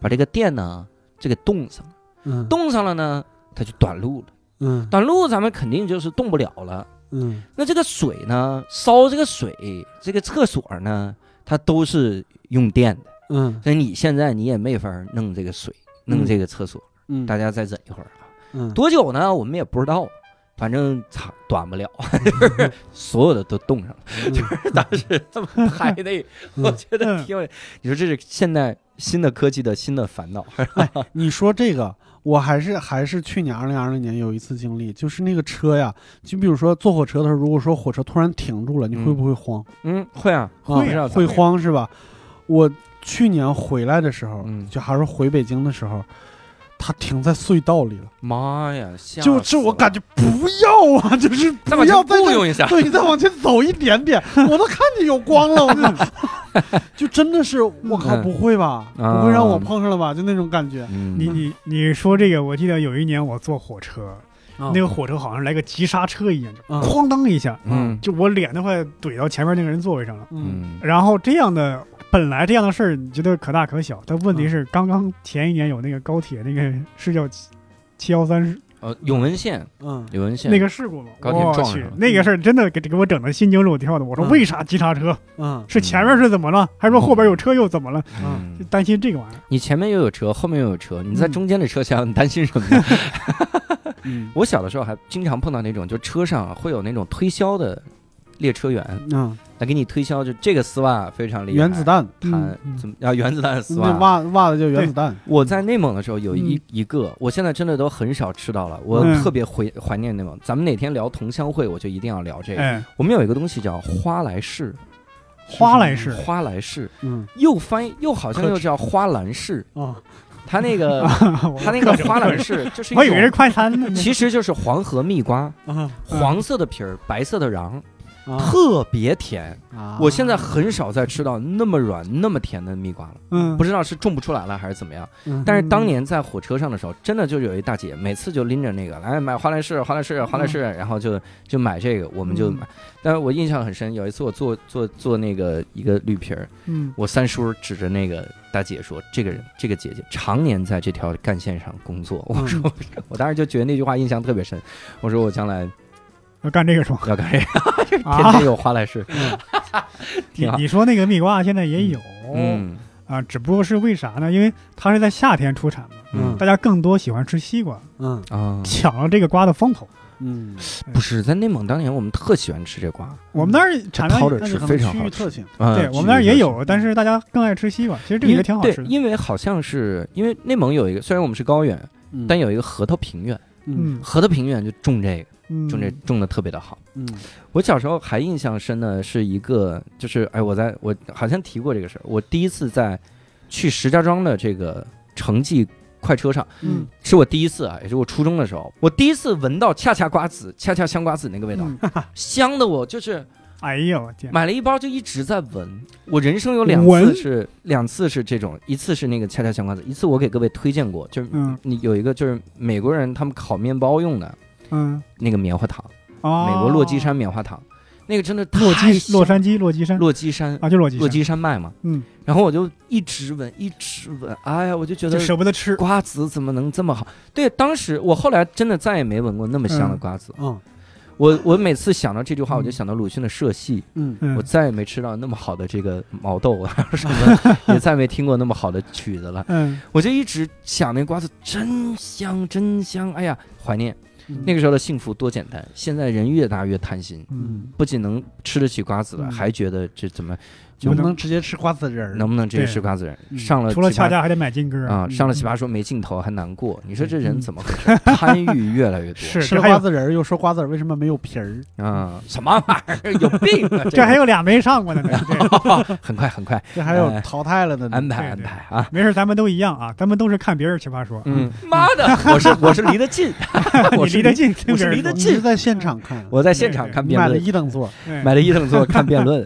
把这个电呢，这给冻上了，嗯。冻上了呢，它就短路了。嗯短路咱们肯定就是动不了了。嗯那这个水呢，烧这个水，这个厕所呢，它都是用电的。嗯所以你现在你也没法弄这个水，弄这个厕所，嗯，大家再忍一会儿啊。嗯多久呢？我们也不知道，反正长短不了，就是 所有的都冻上了。就是当时这么拍的，我觉得挺有。你说这是现在新的科技的新的烦恼。你说这个，我还是还是去年二零二零年有一次经历，就是那个车呀，就比如说坐火车的时候，如果说火车突然停住了，你会不会慌？嗯，会啊，啊会啊会慌是吧？我去年回来的时候，嗯就还是回北京的时候，它停在隧道里了，妈呀，吓就是我感觉不要啊，就是不往前要再再雇佣一下。对你再往前走一点点，我都看见有光了，我就 就真的是我靠，嗯不会吧？啊不会让我碰上了吧？就那种感觉。嗯你你你说这个，我记得有一年我坐火车，啊那个火车好像来个急刹车一样，就嗯哐当一下，嗯就我脸都快怼到前面那个人座位上了。嗯嗯然后这样的本来这样的事儿，你觉得可大可小，但问题是，刚刚前一年有那个高铁那个是叫七幺三呃，永文线，嗯永文线那个事故吗？高铁我去撞上了，那个事儿真的给给我整的心惊肉跳的。我说嗯为啥急刹车？嗯是前面是怎么了？还说后边有车又怎么了？嗯就，担心这个玩意儿。你前面又有车，后面又有车，你在嗯中间的车厢，你担心什么呢？嗯 我小的时候还经常碰到那种，就车上会有那种推销的列车员。嗯，来给你推销，就这个丝袜非常厉害，原子弹，弹嗯。嗯怎么啊？原子弹丝袜。袜袜子叫原子弹。我在内蒙的时候有一嗯。一个，我现在真的都很少吃到了，我嗯。特别怀怀念内蒙。咱们哪天聊同乡会，我就一定要聊这个。哎，我们有一个东西叫花来士，花来士花来士嗯。又翻又好像又叫花篮士，啊它那个 我它那个花篮市就是一我以为是，快餐呢。其实就是黄河蜜瓜，啊黄色的皮儿，白色的瓤，啊！特别甜。啊我现在很少再吃到那么软、那么甜的蜜瓜了，嗯，不知道是种不出来了还是怎么样。嗯但是当年在火车上的时候，真的就有一大姐，每次就拎着那个来买花莱士、花莱士、花莱士，然后就就买这个，我们就嗯买。但是我印象很深，有一次我坐坐坐那个一个绿皮儿，嗯我三叔指着那个大姐说：“这个人，这个姐姐常年在这条干线上工作。”我说：“我当时就觉得那句话印象特别深。我说我将来要干这个是吗？要干这个，天啊天，有花来市。你你说那个蜜瓜现在也有，嗯啊，只不过是为啥呢？因为它是在夏天出产嘛，嗯大家更多喜欢吃西瓜，嗯啊，抢了这个瓜的风头。嗯，不是在内蒙当年我们特喜欢吃这瓜我们那儿产量掏着那就可能吃非常好特性。啊对我们那儿也有，但是是大家更爱吃西瓜。其实这个也挺好吃的。因为好像是因为内蒙有一个，虽然我们是高原，嗯但有一个核桃平原，嗯。河的平原就种这个，嗯，种这种的特别的好。嗯。我小时候还印象深的是一个，就是哎，我在我好像提过这个事儿。我第一次在去石家庄的这个城际快车上，嗯。是我第一次啊，也是我初中的时候，我第一次闻到恰恰瓜子、恰恰香瓜子那个味道，嗯。香的我就是哎呦我天，买了一包就一直在闻。我人生有两次是两次是这种，一次是那个恰恰香瓜子，一次我给各位推荐过，就是嗯。你有一个就是美国人他们烤面包用的嗯。那个棉花糖，啊，美国洛基山棉花糖，那个真的洛基洛杉矶洛基山？洛基山啊，就洛基洛山，基山脉嘛，嗯，然后我就一直闻一直闻，哎呀，我就觉得舍不得吃。瓜子怎么能这么好？对，当时我后来真的再也没闻过那么香的瓜子。嗯我我每次想到这句话，嗯。我就想到鲁迅的《社戏》，嗯。嗯。我再也没吃到那么好的这个毛豆啊 什么，也再没听过那么好的曲子了。嗯。我就一直想那瓜子真香真香，哎呀，怀念。嗯。那个时候的幸福多简单。现在人越大越贪心，嗯，不仅能吃得起瓜子了，嗯。还觉得这怎么就能不能直接吃瓜子仁儿？能不能直接吃瓜子仁？嗯上了除了奇葩恰恰还得买金鸽啊，上了奇嗯葩说没镜头还难过，你说这嗯人怎么回事？贪欲越来越多吃瓜子仁儿又说瓜子儿为什么没有皮儿？啊，什么玩意儿？有病啊！这还有俩没上过呢。对 很快很快这还有哎淘汰了的呢。安排安排啊。没事，咱们都一样啊，咱们都是看别人奇葩说。嗯，妈的，我是我是离得近，我离得，近，听我是离得近是在现场看，我在现场看辩论买了，一等座。买了一等座看辩论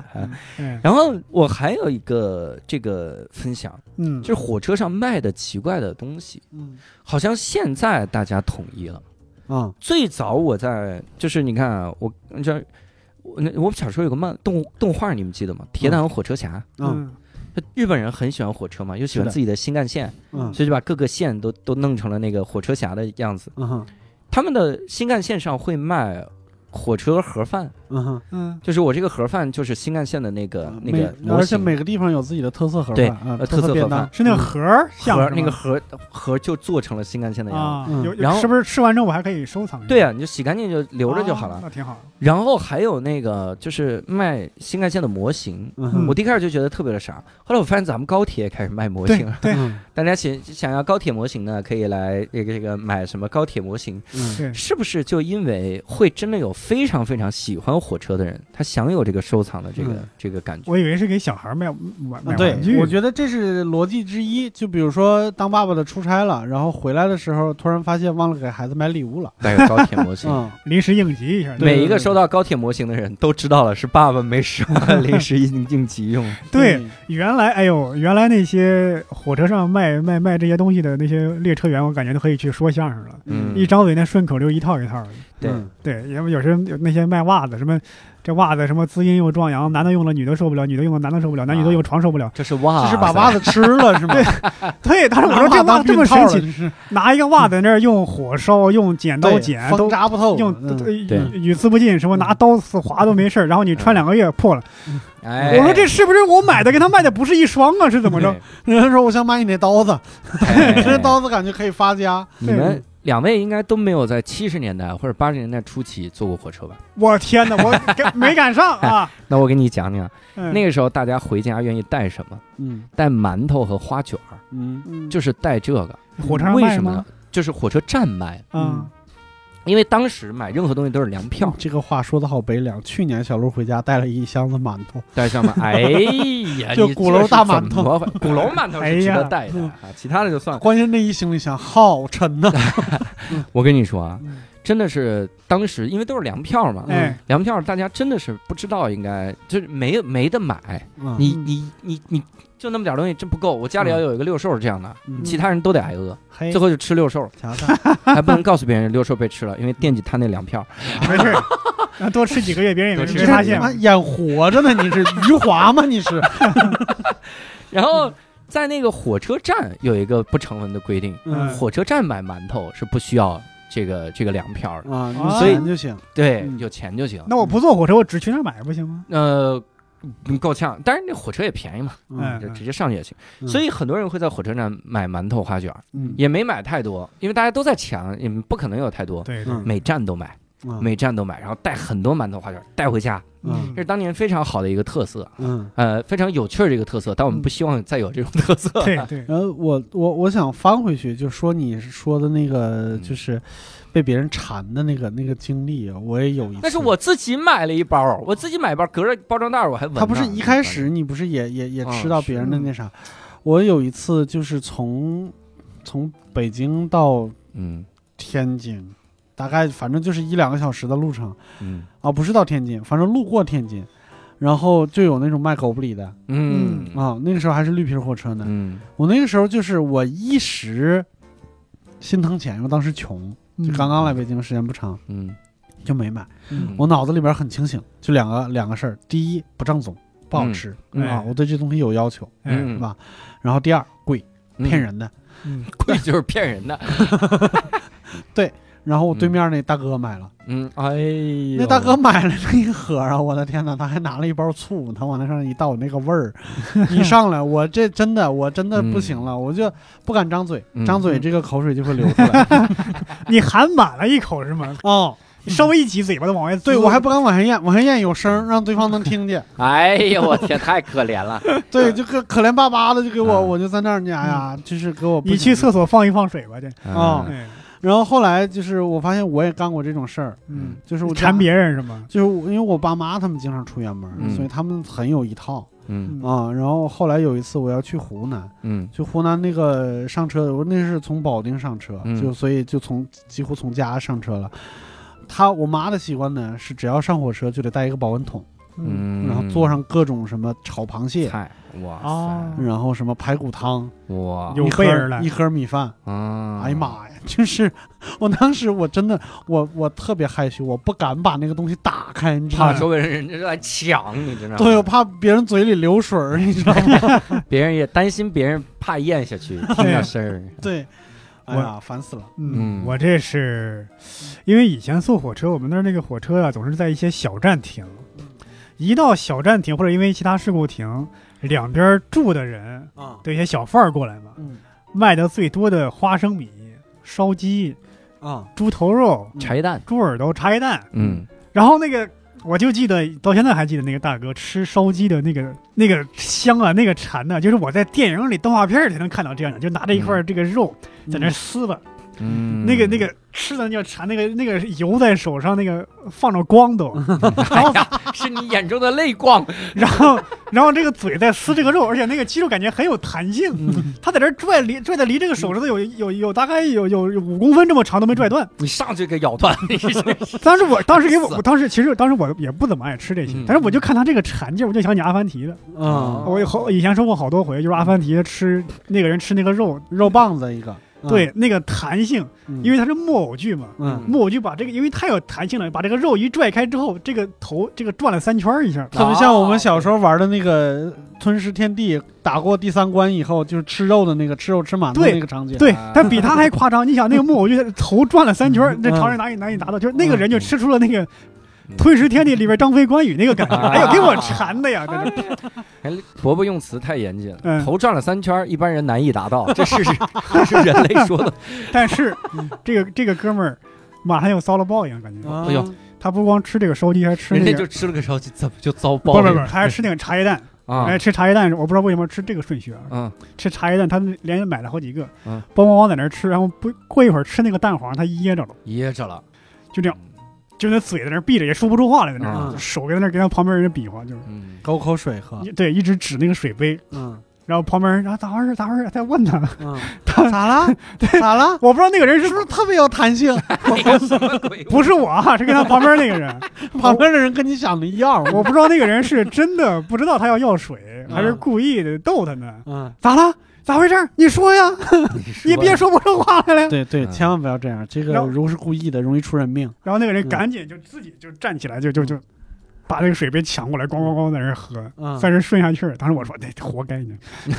然后我还有一个这个分享，嗯，就是火车上卖的奇怪的东西，嗯。好像现在大家统一了。啊最早我在就是你看啊，我这我那我小时候有个漫动动画，你们记得吗？铁胆火车侠，嗯。日本人很喜欢火车嘛，又喜欢自己的新干线，嗯。所以就把各个线都都弄成了那个火车侠的样子。嗯哼。他们的新干线上会卖火车盒饭，嗯哼，嗯，就是我这个盒饭就是新干线的那个那个每而且，每个地方有自己的特色盒饭，对呃特色盒饭，是那个盒儿像盒那个盒盒就做成了新干线的样子。然后是不是吃完之后我还可以收藏？对啊，你就洗干净就留着就好了。哦那挺好。然后还有那个就是卖新干线的模型，嗯我第一开始就觉得特别的傻，后来我发现咱们高铁也开始卖模型了。对。嗯。大家想想要高铁模型呢，可以来这个这个买什么高铁模型？嗯，是不是就因为会真的有非常非常喜欢火车的人，他享有这个收藏的这个、嗯这个感觉？我以为是给小孩卖买买啊对玩具，，我觉得这是逻辑之一。就比如说，当爸爸的出差了，然后回来的时候，突然发现忘了给孩子买礼物了。带个高铁模型。嗯，临时应急一下。每一个收到高铁模型的人都知道了，是爸爸没使唤，临时应应急用。对，原来哎呦，原来那些火车上卖卖卖这些东西的那些列车员，我感觉都可以去说相声了。嗯一张嘴那顺口溜一套一套的。对嗯对，要不有时候有那些卖袜子，什么这袜子什么滋阴又壮阳，男的用了女的受不了，女的用了男的受不了，男女都用床受不了。这是袜，这是把袜子吃了 是吗？对，当时我说这袜子这么神奇，拿一个袜子在那儿用火烧、用剪刀剪，都扎不透，用嗯语对语刺不进，什么拿刀子划都没事儿然后你穿两个月破了，哎，我说这是不是我买的跟他卖的不是一双啊？是怎么着？对？人家说我想买你那刀子，哎这刀子感觉可以发家。你们两位应该都没有在七十年代或者八十年代初期坐过火车吧？我天哪，我 没赶上啊！那我给你讲讲，嗯那个时候大家回家愿意带什么？嗯带馒头和花卷儿，嗯嗯就是带这个。火车上为什么呢？？就是火车站卖，嗯，因为当时买任何东西都是粮票，这个话说的好悲凉。去年小鹿回家带了一箱子馒头，带上嘛。哎呀，就鼓楼大馒头鼓楼馒头是值得带的哎啊，其他的就算了。关键那一行李箱好沉呐。我跟你说啊，嗯真的是当时因为都是粮票嘛，哎，粮票大家真的是不知道应该就是没没得买，嗯你你你你就那么点东西真不够。我家里要有一个六兽这样的，嗯其他人都得挨饿，嘿最后就吃六兽，瞧瞧，还不能告诉别人六兽被吃了，因为惦记他那粮票。没事儿，那多吃几个月，别人也没 多吃没发现演活着呢？你是余华吗？你是？然后在那个火车站有一个不成文的规定，嗯火车站买馒头是不需要这个这个粮票的，啊，啊有钱就行。对，嗯有钱就行。那我不坐火车，我只去那儿买不行吗？呃。嗯够呛，但是那火车也便宜嘛，嗯就直接上去也行。嗯所以很多人会在火车站买馒头、花卷也没买太多，因为大家都在抢，也不可能有太多。对每站都买，嗯每站都买，然后带很多馒头、花卷儿带回家，嗯这是当年非常好的一个特色，嗯。呃，非常有趣儿的一个特色。但我们不希望再有这种特色。对 对，然后我我我想翻回去，就说你说的那个，嗯就是被别人馋的那个那个经历啊，我也有一次。那是我自己买了一包，我自己买包，隔着包装袋儿我还闻呢。他不是一开始你不是也也也啊吃到别人的那啥？我有一次就是从从北京到嗯天津，大概反正就是一两个小时的路程。嗯。啊，不是到天津，反正路过天津，然后就有那种卖狗不理的。嗯。啊，那个时候还是绿皮火车呢。嗯。我那个时候就是我一时心疼钱，因为当时穷，就刚刚来北京，时间不长，嗯。就没买。嗯，我脑子里边很清醒，就两个两个事儿：第一，不正宗，不好吃、嗯。啊，我对这东西有要求，哎。嗯。是吧？然后第二，贵，嗯。骗人的。嗯。贵就是骗人的。然后我对面那大哥买了，嗯，哎呦，那大哥买了那一盒啊，我的天哪，他还拿了一包醋，他往那上一倒，那个味儿。一上来，我这真的我真的不行了，我就不敢张嘴，嗯。张嘴这个口水就会流出来。你含满了一口是吗？哦，你稍微一挤嘴巴就往外。对我还不敢往下咽，往下咽有声，让对方能听见。哎呀，我天，太可怜了。对，就可可怜巴巴的就给我，啊我就在那儿，哎呀，就是给我你去厕所放一放水吧，这。啊然后后来就是我发现我也干过这种事儿，嗯，就是我家馋别人是吗？就是我因为我爸妈他们经常出远门，嗯。所以他们很有一套嗯。啊。然后后来有一次我要去湖南，嗯。去湖南那个上车，我那是从保定上车，嗯。就所以就从几乎从家上车了。他我妈的习惯呢是只要上火车就得带一个保温桶，嗯，然后做上各种什么炒螃蟹，菜，哇然后什么排骨汤，哇。有一盒备而来。一盒米饭。啊，哎呀妈呀！就是我当时我真的我我特别害羞，我不敢把那个东西打开，你知道吗？怕周围人人来抢，你知道吗？对，我怕别人嘴里流水儿，你知道吗？别人也担心别人怕咽下去，听到声儿。对，哎呀，烦死了。嗯我这是因为以前坐火车，我们那儿那个火车啊，总是在一些小站停，一到小站停或者因为其他事故停，两边住的人啊，的一些小贩儿过来嘛，嗯卖的最多的花生米、烧鸡、啊，猪头肉、嗯。茶叶蛋，猪耳朵、茶叶蛋，嗯，然后那个。我就记得到现在还记得那个大哥吃烧鸡的那个那个香啊，那个馋呐、就是我在电影里动画片里才能看到这样的，就拿着一块这个肉在那撕吧，嗯，那个那个吃的叫馋，那个那个油在手上，那个放着光都，然后是你眼中的泪光，然后然后这个嘴在撕这个肉，而且那个肌肉感觉很有弹性，嗯他在这拽离拽的离这个手指头有有有大概有有有五公分这么长都没拽断。你上去给咬断，当时我当时给我我当时其实当时我也不怎么爱吃这些嗯，但是我就看他这个馋劲，我就想起阿凡提了。嗯，我以后以前说过好多回，就是阿凡提吃那个人吃那个肉，肉棒子一个，嗯对，那个弹性，嗯。因为它是木偶剧嘛，嗯，木偶剧把这个，因为太有弹性了，把这个肉一拽开之后，这个头这个转了三圈一下，特别像我们小时候玩的那个吞噬天地，打过第三关以后就是吃肉的那个吃肉吃满的对那个场景。对啊，但比他还夸张。你想那个木偶剧头转了三圈儿，那嗯。常人难以难以达到，就是那个人就吃出了那个嗯吞食天地里边张飞关羽那个感觉。啊哎呦，给我 馋的呀！真的哎，伯伯用词太严谨了，嗯头转了三圈儿，一般人难以达到，这是这是人类说的。但是这个这个哥们儿马上又遭了报应，感觉啊，哎呦他不光吃这个烧鸡，还吃人那个。家就吃了个烧鸡，怎么就遭不报应不不，他还吃那个茶叶蛋，啊哎，？吃茶叶蛋，我不知道为什么吃这个顺序啊。嗯吃茶叶蛋，他连买了好几个，嗯梆梆梆在那儿吃，然后不过一会儿吃那个蛋黄，他噎着了，噎着了，就这样，就那嘴在那闭着，也说不出话来，在那手在那跟他旁边人比划，就是、嗯，沟口水喝。对，一直指那个水杯，嗯然后旁边人啊咋回事咋回事在问他，嗯，他咋了？咋了？我不知道那个人是是不是特别有弹性？不是我啊，是跟他旁边那个人，旁边的人跟你想的一样。我不知道那个人是真的不知道他要要水，嗯还是故意的逗他呢？嗯，咋了？咋回事？你说呀，你 你别说不出话来了。对对，嗯千万不要这样，这个如果是故意的，容易出人命。然后那个人嗯赶紧就自己就站起来，就就就把那个水杯抢过来，咣咣咣在那儿喝，嗯算是顺下气儿。当时我说，那活该你。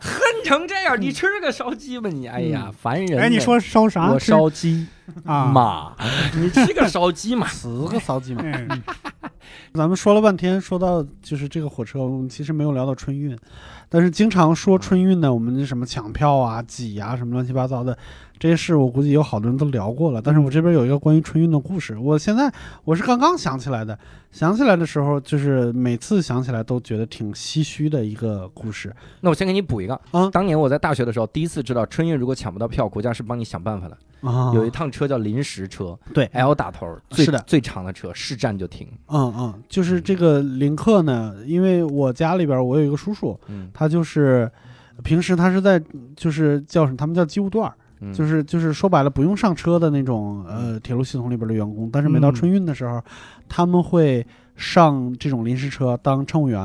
恨成这样，你吃个烧鸡吧你？哎呀，烦人！哎，你说烧啥？我烧鸡啊？妈，你吃个烧鸡嘛？死个烧鸡嘛！嗯咱们说了半天，说到就是这个火车，我们其实没有聊到春运，但是经常说春运呢，我们什么抢票啊、挤啊，什么乱七八糟的这些事，我估计有好多人都聊过了。但是我这边有一个关于春运的故事，我现在我是刚刚想起来的，想起来的时候，就是每次想起来都觉得挺唏嘘的一个故事。那我先给你补一个啊当年我在大学的时候，第一次知道春运如果抢不到票，国家是帮你想办法的。啊，有一趟车叫临时车对，L 打头，最是的最长的车，是站就停。嗯嗯，就是这个林克呢，因为我家里边我有一个叔叔，嗯，他就是平时他是在就是叫什么，他们叫机务段儿。嗯就是就是说白了，不用上车的那种呃铁路系统里边的员工，但是每到嗯春运的时候，他们会上这种临时车当乘务员，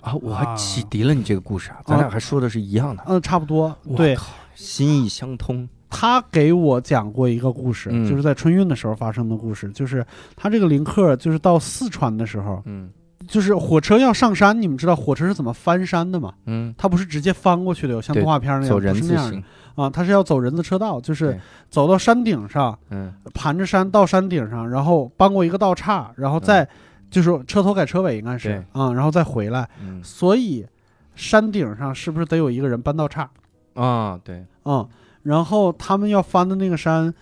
啊，我还啊启迪了你这个故事啊，咱俩还说的是一样的。嗯、差不多。对，心意相通。他给我讲过一个故事，嗯就是在春运的时候发生的故事，就是他这个林克就是到四川的时候，嗯就是火车要上山，你们知道火车是怎么翻山的吗？嗯，它不是直接翻过去的，有像动画片那样，不是那样的形。啊，它是要走人字车道，就是走到山顶上，嗯盘着山到山顶上，然后搬过一个道岔，然后再、就是车头改车尾应该是对啊、然后再回来。嗯所以山顶上是不是得有一个人搬道岔？啊，对，嗯，然后他们要翻的那个山，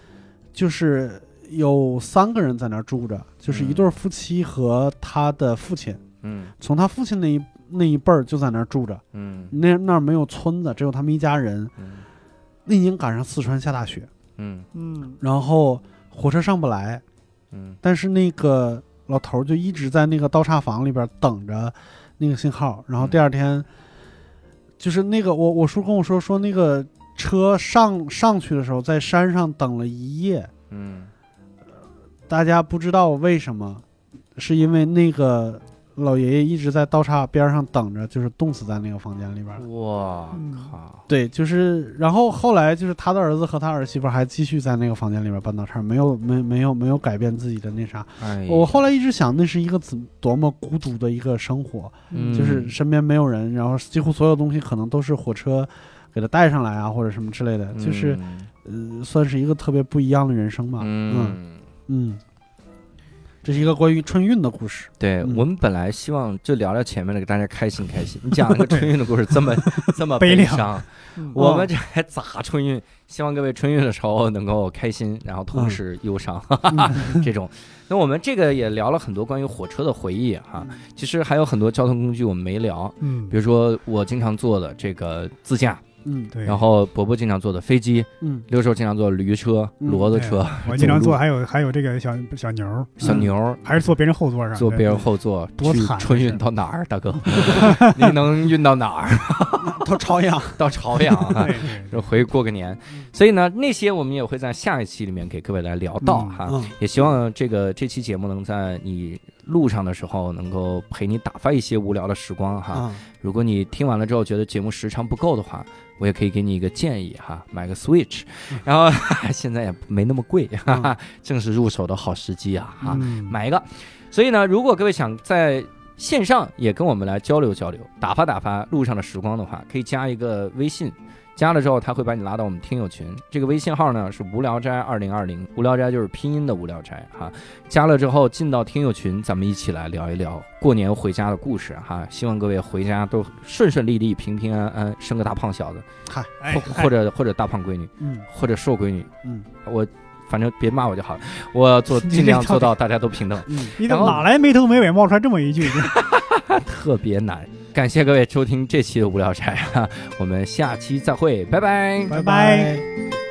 就是有三个人在那儿住着，就是一对夫妻和他的父亲，嗯。从他父亲那一那一辈儿就在那儿住着。嗯。那那儿没有村子，只有他们一家人。嗯。那年赶上四川下大雪，嗯。嗯。然后火车上不来，嗯。但是那个老头儿就一直在那个刀叉房里边等着那个信号，然后第二天，就是那个我我叔跟我说说那个车上上去的时候，在山上等了一夜，嗯大家不知道为什么，是因为那个老爷爷一直在道岔边上等着，就是冻死在那个房间里边。我嗯靠，对，就是，然后后来就是他的儿子和他儿媳妇还继续在那个房间里边搬道岔，没有没没有没有改变自己的那啥。哎，我后来一直想，那是一个怎多么孤独的一个生活，嗯就是身边没有人，然后几乎所有东西可能都是火车给他带上来啊，或者什么之类的。就是嗯呃，算是一个特别不一样的人生吧。嗯嗯，嗯，这是一个关于春运的故事。对嗯。我们本来希望就聊聊前面的，给大家开心开心。你讲那个春运的故事这么 这么悲伤，嗯。我们这还咋春运？希望各位春运的时候能够开心，然后同时忧伤，嗯。这种。那我们这个也聊了很多关于火车的回忆哈，其实还有很多交通工具我们没聊，嗯。比，如说我经常坐的这个自驾，嗯对，然后伯伯经常坐的飞机，嗯六兽经常坐驴车、骡子车、我经常坐，还有还有这个小小牛儿，小牛儿。还是坐别人后座上，坐别人后座，多惨啊春运到哪儿，大哥？你能运到哪儿？到朝阳。到朝阳啊回过个年。所以呢，那些我们也会在下一期里面给各位来聊到嗯哈。嗯也希望这个这期节目能在你路上的时候，能够陪你打发一些无聊的时光哈。啊如果你听完了之后觉得节目时长不够的话，我也可以给你一个建议哈，买个 Switch，然后 现在也没那么贵，哈哈，正是入手的好时机啊哈。嗯，买一个。所以呢，如果各位想在线上也跟我们来交流交流，打发打发路上的时光的话，可以加一个微信。加了之后，他会把你拉到我们听友群。这个微信号呢是无聊斋二零二零，无聊斋就是拼音的无聊斋哈。加了之后进到听友群，咱们一起来聊一聊过年回家的故事哈。希望各位回家都顺顺利利、平平安安，生个大胖小子，嗨，哎或或者或者大胖闺女，嗯或者瘦闺女。嗯我反正别骂我就好了，我做尽量做到 大家都平等。嗯，你怎么哪来没头没尾冒出来这么一句？特别难。感谢各位收听这期的无聊斋啊，我们下期再会，拜拜。拜拜。